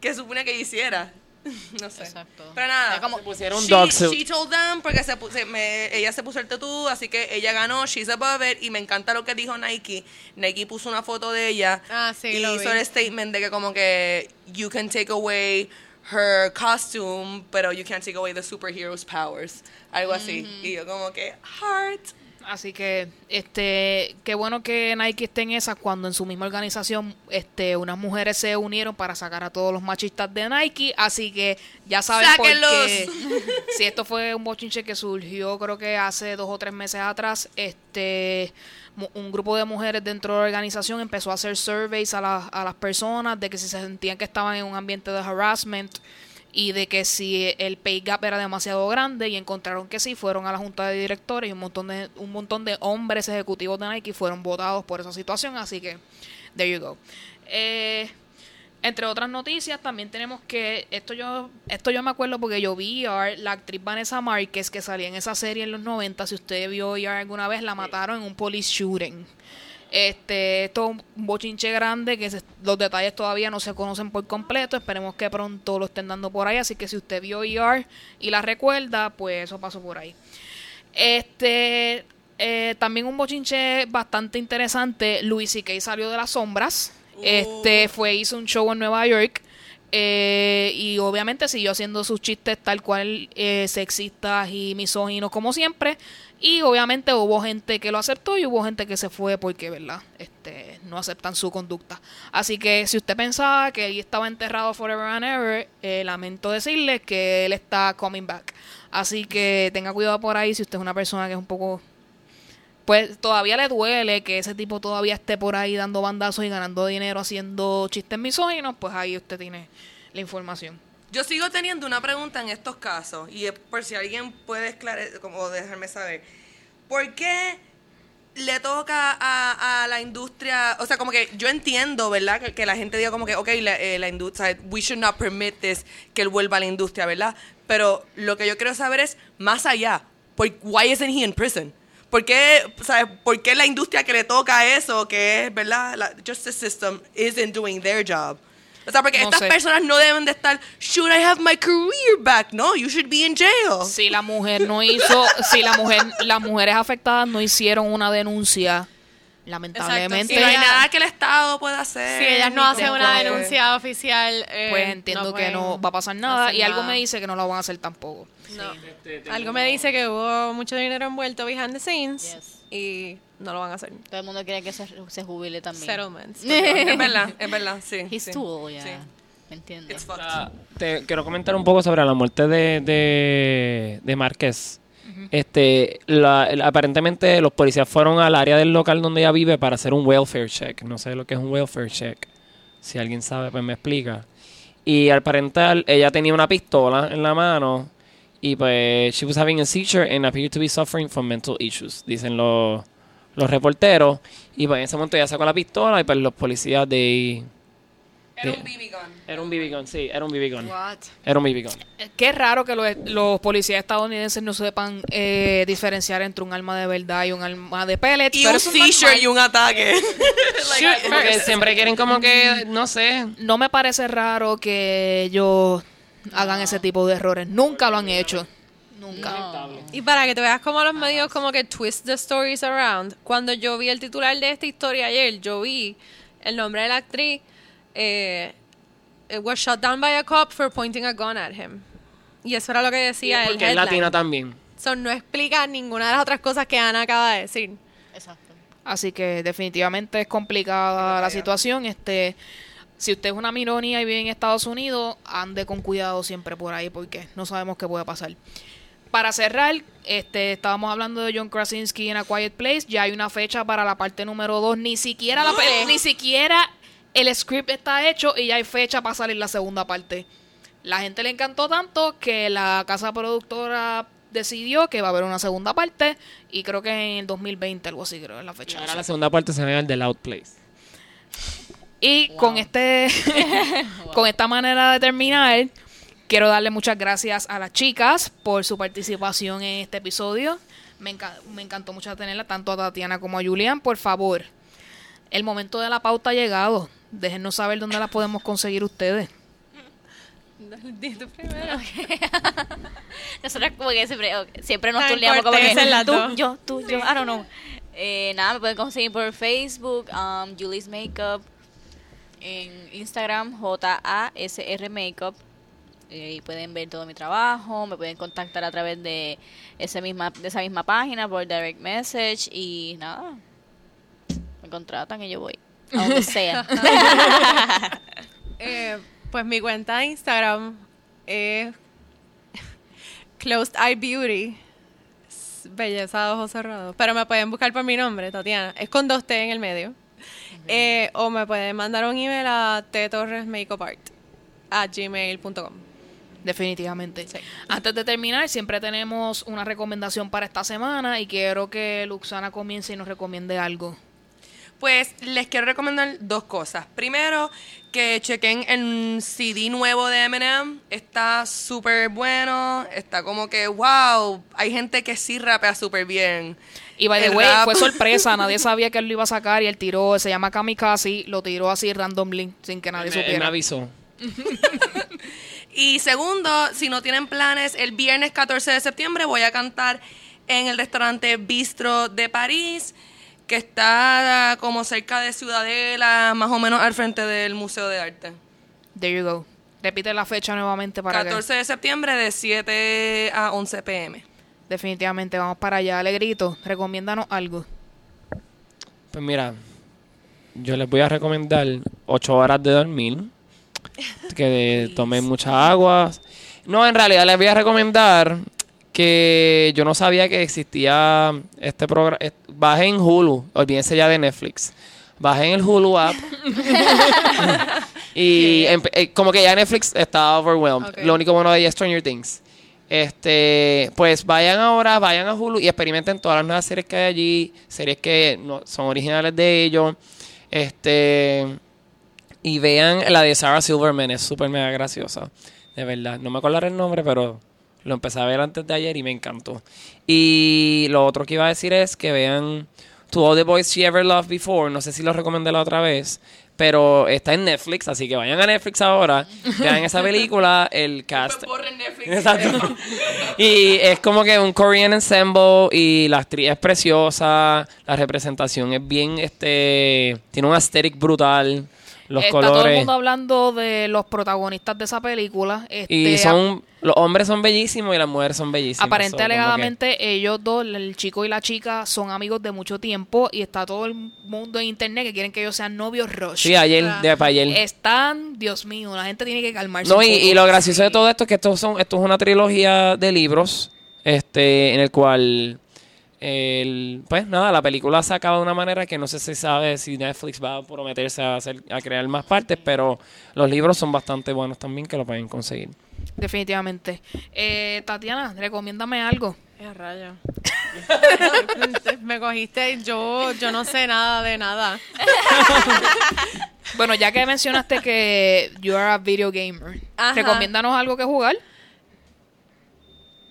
que supone que hiciera. *laughs* No sé. Exacto. Pero nada. Como- Se pusieron she, dog suit. she told them porque se, se- me- ella se puso el tatú, así que ella ganó, she's above it, y me encanta lo que dijo Nike. Nike puso una foto de ella Ah, sí, y lo hizo vi. el statement de que como que you can take away her costume, pero you can't take away the superhero's powers. Algo así. Mm-hmm. Y yo como que, heart. Así que, este, qué bueno que Nike esté en esas cuando en su misma organización, este, unas mujeres se unieron para sacar a todos los machistas de Nike. Así que ya saben por. *laughs* Si esto fue un bochinche que surgió, creo que hace dos o tres meses atrás, este, un grupo de mujeres dentro de la organización empezó a hacer surveys a, la- a las personas de que si se sentían que estaban en un ambiente de harassment y de que si el pay gap era demasiado grande y encontraron que sí, fueron a la junta de directores y un montón de un montón de hombres ejecutivos de Nike fueron votados por esa situación, así que there you go. Eh, entre otras noticias, también tenemos que esto yo esto yo me acuerdo porque yo vi ER, la actriz Vanessa Márquez que salía en esa serie en los 90, si usted vio ER alguna vez, la mataron en un police shooting. Este, esto es un bochinche grande que se- los detalles todavía no se conocen por completo. Esperemos que pronto lo estén dando por ahí. Así que si usted vio ER y la recuerda, pues eso pasó por ahí. Este, eh, también un bochinche bastante interesante. Louis C.K. salió de las sombras. Este fue, hizo un show en Nueva York. Eh, y obviamente siguió haciendo sus chistes tal cual eh, sexistas y misóginos como siempre. Y obviamente hubo gente que lo aceptó y hubo gente que se fue porque, ¿verdad? Este, no aceptan su conducta. Así que si usted pensaba que él estaba enterrado forever and ever, eh, lamento decirle que él está coming back. Así que tenga cuidado por ahí si usted es una persona que es un poco pues todavía le duele que ese tipo todavía esté por ahí dando bandazos y ganando dinero haciendo chistes misóginos, pues ahí usted tiene la información. Yo sigo teniendo una pregunta en estos casos, y es por si alguien puede esclarecer, como dejarme saber. ¿Por qué le toca a, la industria? O sea, como que yo entiendo, ¿verdad? Que, que la gente diga como que, ok, la, eh, la industria, we should not permit this, que él vuelva a la industria, ¿verdad? Pero lo que yo quiero saber es, más allá, ¿por, why isn't he in prison? ¿Por qué, ¿sabes? ¿Por qué la industria que le toca eso, que es, ¿verdad? La justice system isn't doing their job? O sea, porque No estas sé. personas no deben de estar, should I have my career back? No, you should be in jail. Si la mujer no hizo, si la mujer, las mujeres afectadas no hicieron una denuncia, lamentablemente, Y no hay nada que el Estado pueda hacer. Si ellas no hacen una que- denuncia oficial, eh, pues entiendo que pueden no va a pasar nada y algo nada. me dice que no lo van a hacer tampoco. No. Algo me dice que hubo mucho dinero envuelto behind the scenes Yes. y no lo van a hacer. Todo el mundo quiere que se, se jubile también. Settlements. *laughs* Es verdad, es verdad, sí. He's sí. too old, ya. Sí. ¿Me entiendes? Fucked. Ah, te quiero comentar un poco sobre la muerte de, de, de Márquez. Este, aparentemente los policías fueron al área del local donde ella vive para hacer un welfare check. No sé lo que es un welfare check. Si alguien sabe, pues me explica. Y al parental, ella tenía una pistola en la mano y pues she was having a seizure and appeared to be suffering from mental issues, dicen los, los reporteros. Y pues en ese momento ella sacó la pistola y pues los policías de... Era un BB gun. Era un BB gun, sí, era un BB gun. What? Era un BB gun. Eh, Qué raro que los, los policías estadounidenses no sepan eh, diferenciar entre un arma de verdad y un arma de pellets. Y pero un seizure y un ataque. *laughs* Siempre quieren como que, no sé. No me parece raro que ellos hagan ese tipo de errores. Nunca lo han hecho. Nunca. Y para que te veas como los medios como que twist the stories around, cuando yo vi el titular de esta historia ayer, yo vi el nombre de la actriz, eh, it was shot down by a cop for pointing a gun at him. Y eso era lo que decía el Porque es latina también. So, no explica ninguna de las otras cosas que Ana acaba de decir. Exacto. Así que definitivamente es complicada la situación. Este, si usted es una minoría y vive en Estados Unidos, ande con cuidado siempre por ahí porque no sabemos qué puede pasar. Para cerrar, este, estábamos hablando de John Krasinski en A Quiet Place. Ya hay una fecha para la parte número 2. Ni siquiera la ni siquiera el script está hecho y ya hay fecha para salir la segunda parte. La gente le encantó tanto que la casa productora decidió que va a haber una segunda parte y creo que en el 2020 algo así creo es la fecha. Ahora la segunda parte se ve el de Loud Place. Y con este *laughs* con esta manera de terminar, quiero darle muchas gracias a las chicas por su participación en este episodio. Me, enca- me encantó mucho tenerla, tanto a Tatiana como a Julián. Por favor, el momento de la pauta ha llegado. Déjenos saber dónde la podemos conseguir ustedes. Primero. *laughs* Nosotros como que siempre, siempre nos Tan turneamos como que tú, yo, tú, yo, I don't know. Eh, nada, me pueden conseguir por Facebook, um, Julie's Makeup, en Instagram, J-A-S-R Makeup. Y ahí pueden ver todo mi trabajo, me pueden contactar a través de, ese misma, de esa misma página por direct message y nada. Me contratan y yo voy. A donde *laughs* sea. Eh, pues mi cuenta de Instagram es Closed Eye Beauty. Belleza de ojos cerrados. Pero me pueden buscar por mi nombre, Tatiana. Es con dos T en el medio. Eh, o me pueden mandar un email a ttorresmakeupart a gmail.com. Definitivamente. Antes de terminar, siempre tenemos una recomendación para esta semana y quiero que Luxana comience y nos recomiende algo. Pues les quiero recomendar dos cosas. Primero, que chequen el CD nuevo de Eminem. Está súper bueno. Está como que, wow, hay gente que sí rapea súper bien. Y by the way, rap- fue sorpresa, nadie *laughs* sabía que él lo iba a sacar y él tiró, se llama Kamikaze, lo tiró así randomly, sin que nadie Él me- él me supiera. avisó. *laughs* Y segundo, si no tienen planes, el viernes 14 de septiembre voy a cantar en el restaurante Bistro de París, que está como cerca de Ciudadela, más o menos al frente del Museo de Arte. There you go. Repite la fecha nuevamente para 14 de septiembre de 7 a 11 pm. que definitivamente vamos para allá. Alegrito, recomiéndanos algo. Pues mira, yo les voy a recomendar ocho horas de dormir, que *laughs* tomen mucha agua. No, en realidad les voy a recomendar que yo no sabía que existía este programa. Bajen Hulu, olvídense ya de Netflix. Bajen el Hulu app. *laughs* y eh, como que ya Netflix está overwhelmed. Lo único bueno de Stranger Things. Este, pues vayan ahora, vayan a Hulu y experimenten todas las nuevas series que hay allí, series que no, son originales de ellos. Este, y vean la de Sarah Silverman, es súper mega graciosa. De verdad, no me acordaré el nombre, pero lo empecé a ver antes de ayer y me encantó. Y lo otro que iba a decir es que vean To All the Boys She Ever Loved Before, no sé si lo recomendé la otra vez, pero está en Netflix, así que vayan a Netflix ahora, *laughs* vean esa película, el cast. Exacto. *laughs* y es como que un Korean ensemble y la actriz es preciosa, la representación es bien, este, tiene un aesthetic brutal, los Está todo el colores. mundo hablando de los protagonistas de esa película. Este, Y son, los hombres son bellísimos y las mujeres son bellísimas. Aparente So, como que- alegadamente ellos dos, el chico y la chica, son amigos de mucho tiempo y está todo el mundo en internet que quieren que ellos sean novios rush. Sí, ayer, de para ayer. Están, Dios mío, la gente tiene que calmarse. No, un y, poco. y lo gracioso de todo esto es que esto, son, esto es una trilogía de libros, este, en el cual, el, pues nada, la película se acaba de una manera que no sé si sabe si Netflix va a prometerse a, hacer, a crear más partes, pero los libros son bastante buenos también que lo pueden conseguir. Definitivamente. Eh, Tatiana, recomiéndame algo. Eh, rayo. *laughs* Me cogiste, yo, yo no sé nada de nada. *laughs* Bueno, ya que mencionaste que you are a video gamer, Ajá. recomiéndanos algo que jugar.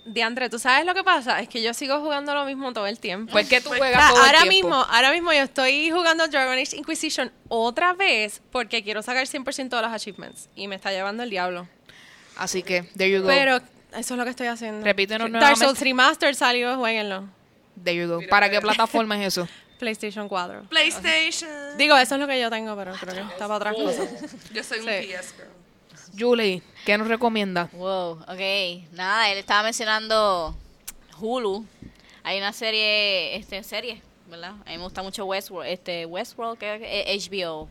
Diandre, ¿tú sabes lo que pasa? Es que yo sigo jugando lo mismo todo el tiempo. Pues que tú O juegas sea, todo el ahora tiempo. mismo, ahora mismo yo estoy jugando Dragon Age Inquisition otra vez porque quiero sacar 100% de los achievements y me está llevando el diablo. Así que, there you go. Pero eso es lo que estoy haciendo. Repítenos Dark nuevamente. Souls Remastered salió, jueguenlo. There you go. ¿Para qué plataforma es eso? *laughs* PlayStation 4. PlayStation. Digo, eso es lo que yo tengo, pero creo que está para otras cosas. Yo soy un Sí. PS girl. Julie, ¿qué nos recomienda? Wow, ok. Nada, él estaba mencionando Hulu. Hay una serie, este, serie, ¿verdad? A mí me gusta mucho Westworld, este, Westworld, que es HBO.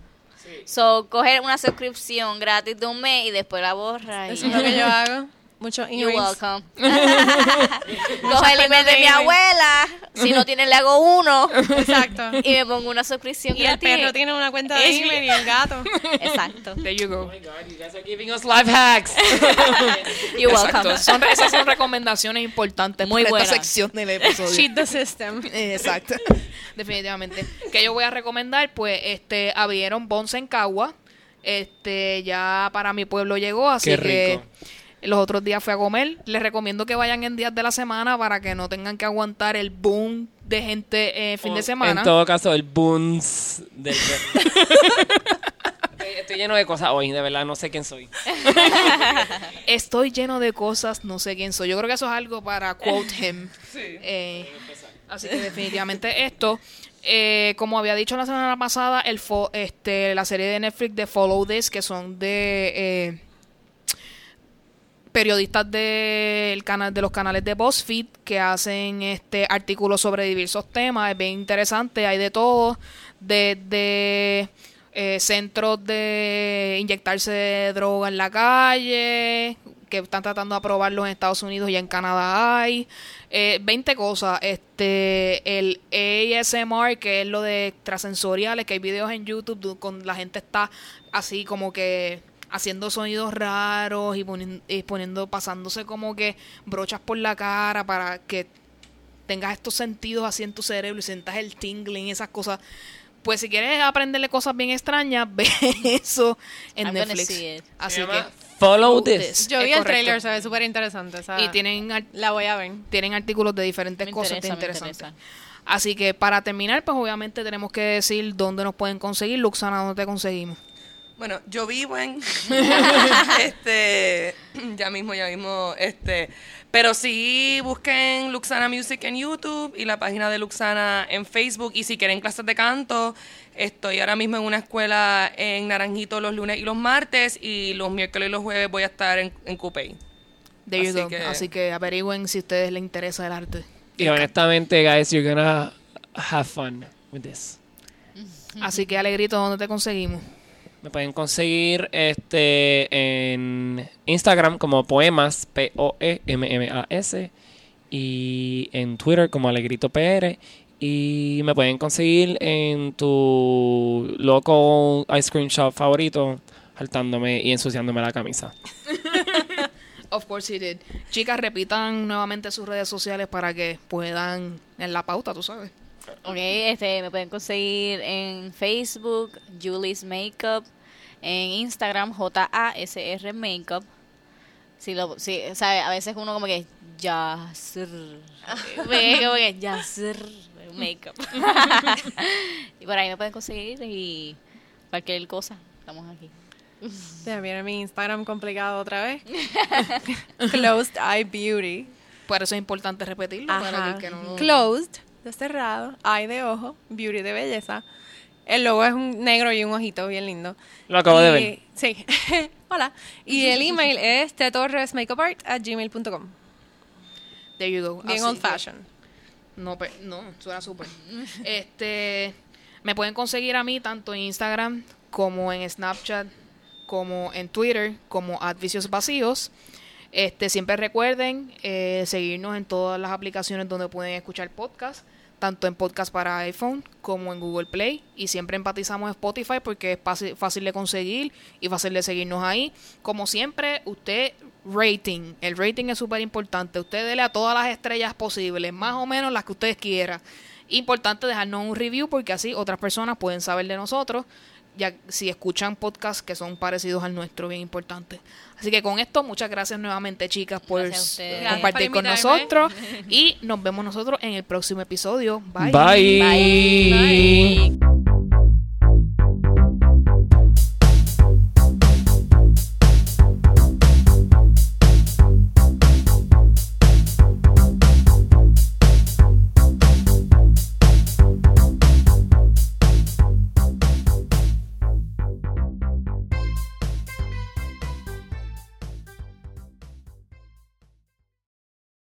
So, coger una suscripción gratis de un mes y después la borra. Y... Eso es lo que yo hago. Muchos You're welcome. Coge el email de mi abuela. Si no tiene, le hago uno. Exacto. *laughs* Y me pongo una suscripción Y el perro tiene una cuenta de email y el gato. *laughs* Exacto. There you go. you guys are giving us life hacks. *laughs* You're Exacto. welcome. Son, esas son recomendaciones importantes Muy para esta buenas. sección del episodio. Cheat the system. Exacto. Definitivamente. Que yo voy a recomendar, pues, este, abrieron Bonce en Cagua. Este, ya para mi pueblo llegó, así Qué que. Los otros días fui a comer. Les recomiendo que vayan en días de la semana para que no tengan que aguantar el boom de gente eh, fin de semana. En todo caso, el boons del *laughs* Estoy- Estoy lleno de cosas hoy, de verdad, no sé quién soy. *laughs* Estoy lleno de cosas, no sé quién soy. Yo creo que eso es algo para quote him. *laughs* Eh, así que definitivamente esto. eh, como había dicho la semana pasada, el fo- este, la serie de Netflix de Follow This, que son de... eh, periodistas de los canales de BuzzFeed que hacen este artículos sobre diversos temas, es bien interesante, hay de todo, desde eh, centros de inyectarse droga en la calle, que están tratando de aprobarlos en Estados Unidos y en Canadá hay, eh, 20 cosas, este, el ASMR, que es lo de extrasensoriales, que hay videos en YouTube con la gente está así como que haciendo sonidos raros y, ponin- y poniendo, pasándose como que brochas por la cara para que tengas estos sentidos así en tu cerebro y sientas el tingling y esas cosas. Pues si quieres aprenderle cosas bien extrañas, *laughs* ve eso en I'm gonna Netflix. see it. Así Se que Follow This. Yo vi el correcto. trailer, se ve súper interesante. o sea, y tienen La voy a ver. tienen artículos de diferentes Me cosas interesantes. interesa. Así que para terminar, pues obviamente tenemos que decir dónde nos pueden conseguir. Luxana, ¿dónde te conseguimos? Bueno, yo vivo en *laughs* este ya mismo, ya mismo, este, pero sí busquen Luxana Music en YouTube y la página de Luxana en Facebook y si quieren clases de canto, estoy ahora mismo en una escuela en Naranjito los lunes y los martes y los miércoles y los jueves voy a estar en, en Coupey. There you Así go. que- Así que averigüen si a ustedes les interesa el arte. Y honestamente, guys, you're gonna have fun with this. Así que, Alegrito, ¿dónde te conseguimos? Me pueden conseguir este en Instagram como poemas, P-O-E-M-M-A-S, y en Twitter como Alegrito PR. Y me pueden conseguir en tu loco ice cream shop favorito, saltándome y ensuciándome la camisa. *laughs* Of course he did. Chicas, repitan nuevamente sus redes sociales para que puedan en la pauta, tú sabes. Ok, este, me pueden conseguir en Facebook, Julie's Makeup, en Instagram, J-A-S-R Makeup. Si lo, si, o sea, a veces uno como que. Ve como que, Yasser Makeup. *laughs* y por ahí me pueden conseguir y cualquier cosa, estamos aquí. Ya viene mi Instagram complicado otra vez. *laughs* Closed Eye Beauty. Por eso es importante repetirlo. Para que no lo- Closed, de cerrado, eye de ojo, beauty de belleza. El logo es un negro y un ojito bien lindo. Lo acabo de ver. Sí. *laughs* Hola. Y el *laughs* email es tetorresmakeupart at gmail.com. There you go. Bien Así old que- fashion. No, no, suena súper. *laughs* Este, me pueden conseguir a mí tanto en Instagram como en Snapchat, como en Twitter, como Advicios Vacíos. Este, siempre recuerden eh, seguirnos en todas las aplicaciones donde pueden escuchar podcast, tanto en podcast para iPhone como en Google Play. Y siempre empatizamos en Spotify porque es fácil, de conseguir y fácil de seguirnos ahí. Como siempre, usted rating. El rating es súper importante. Usted dele a todas las estrellas posibles, más o menos las que ustedes quieran. Importante dejarnos un review porque así otras personas pueden saber de nosotros, ya si escuchan podcasts que son parecidos al nuestro, bien importante. Así que con esto, muchas gracias nuevamente, chicas, por compartir con nosotros. *laughs* Y nos vemos nosotros en el próximo episodio. Bye. Bye. Bye.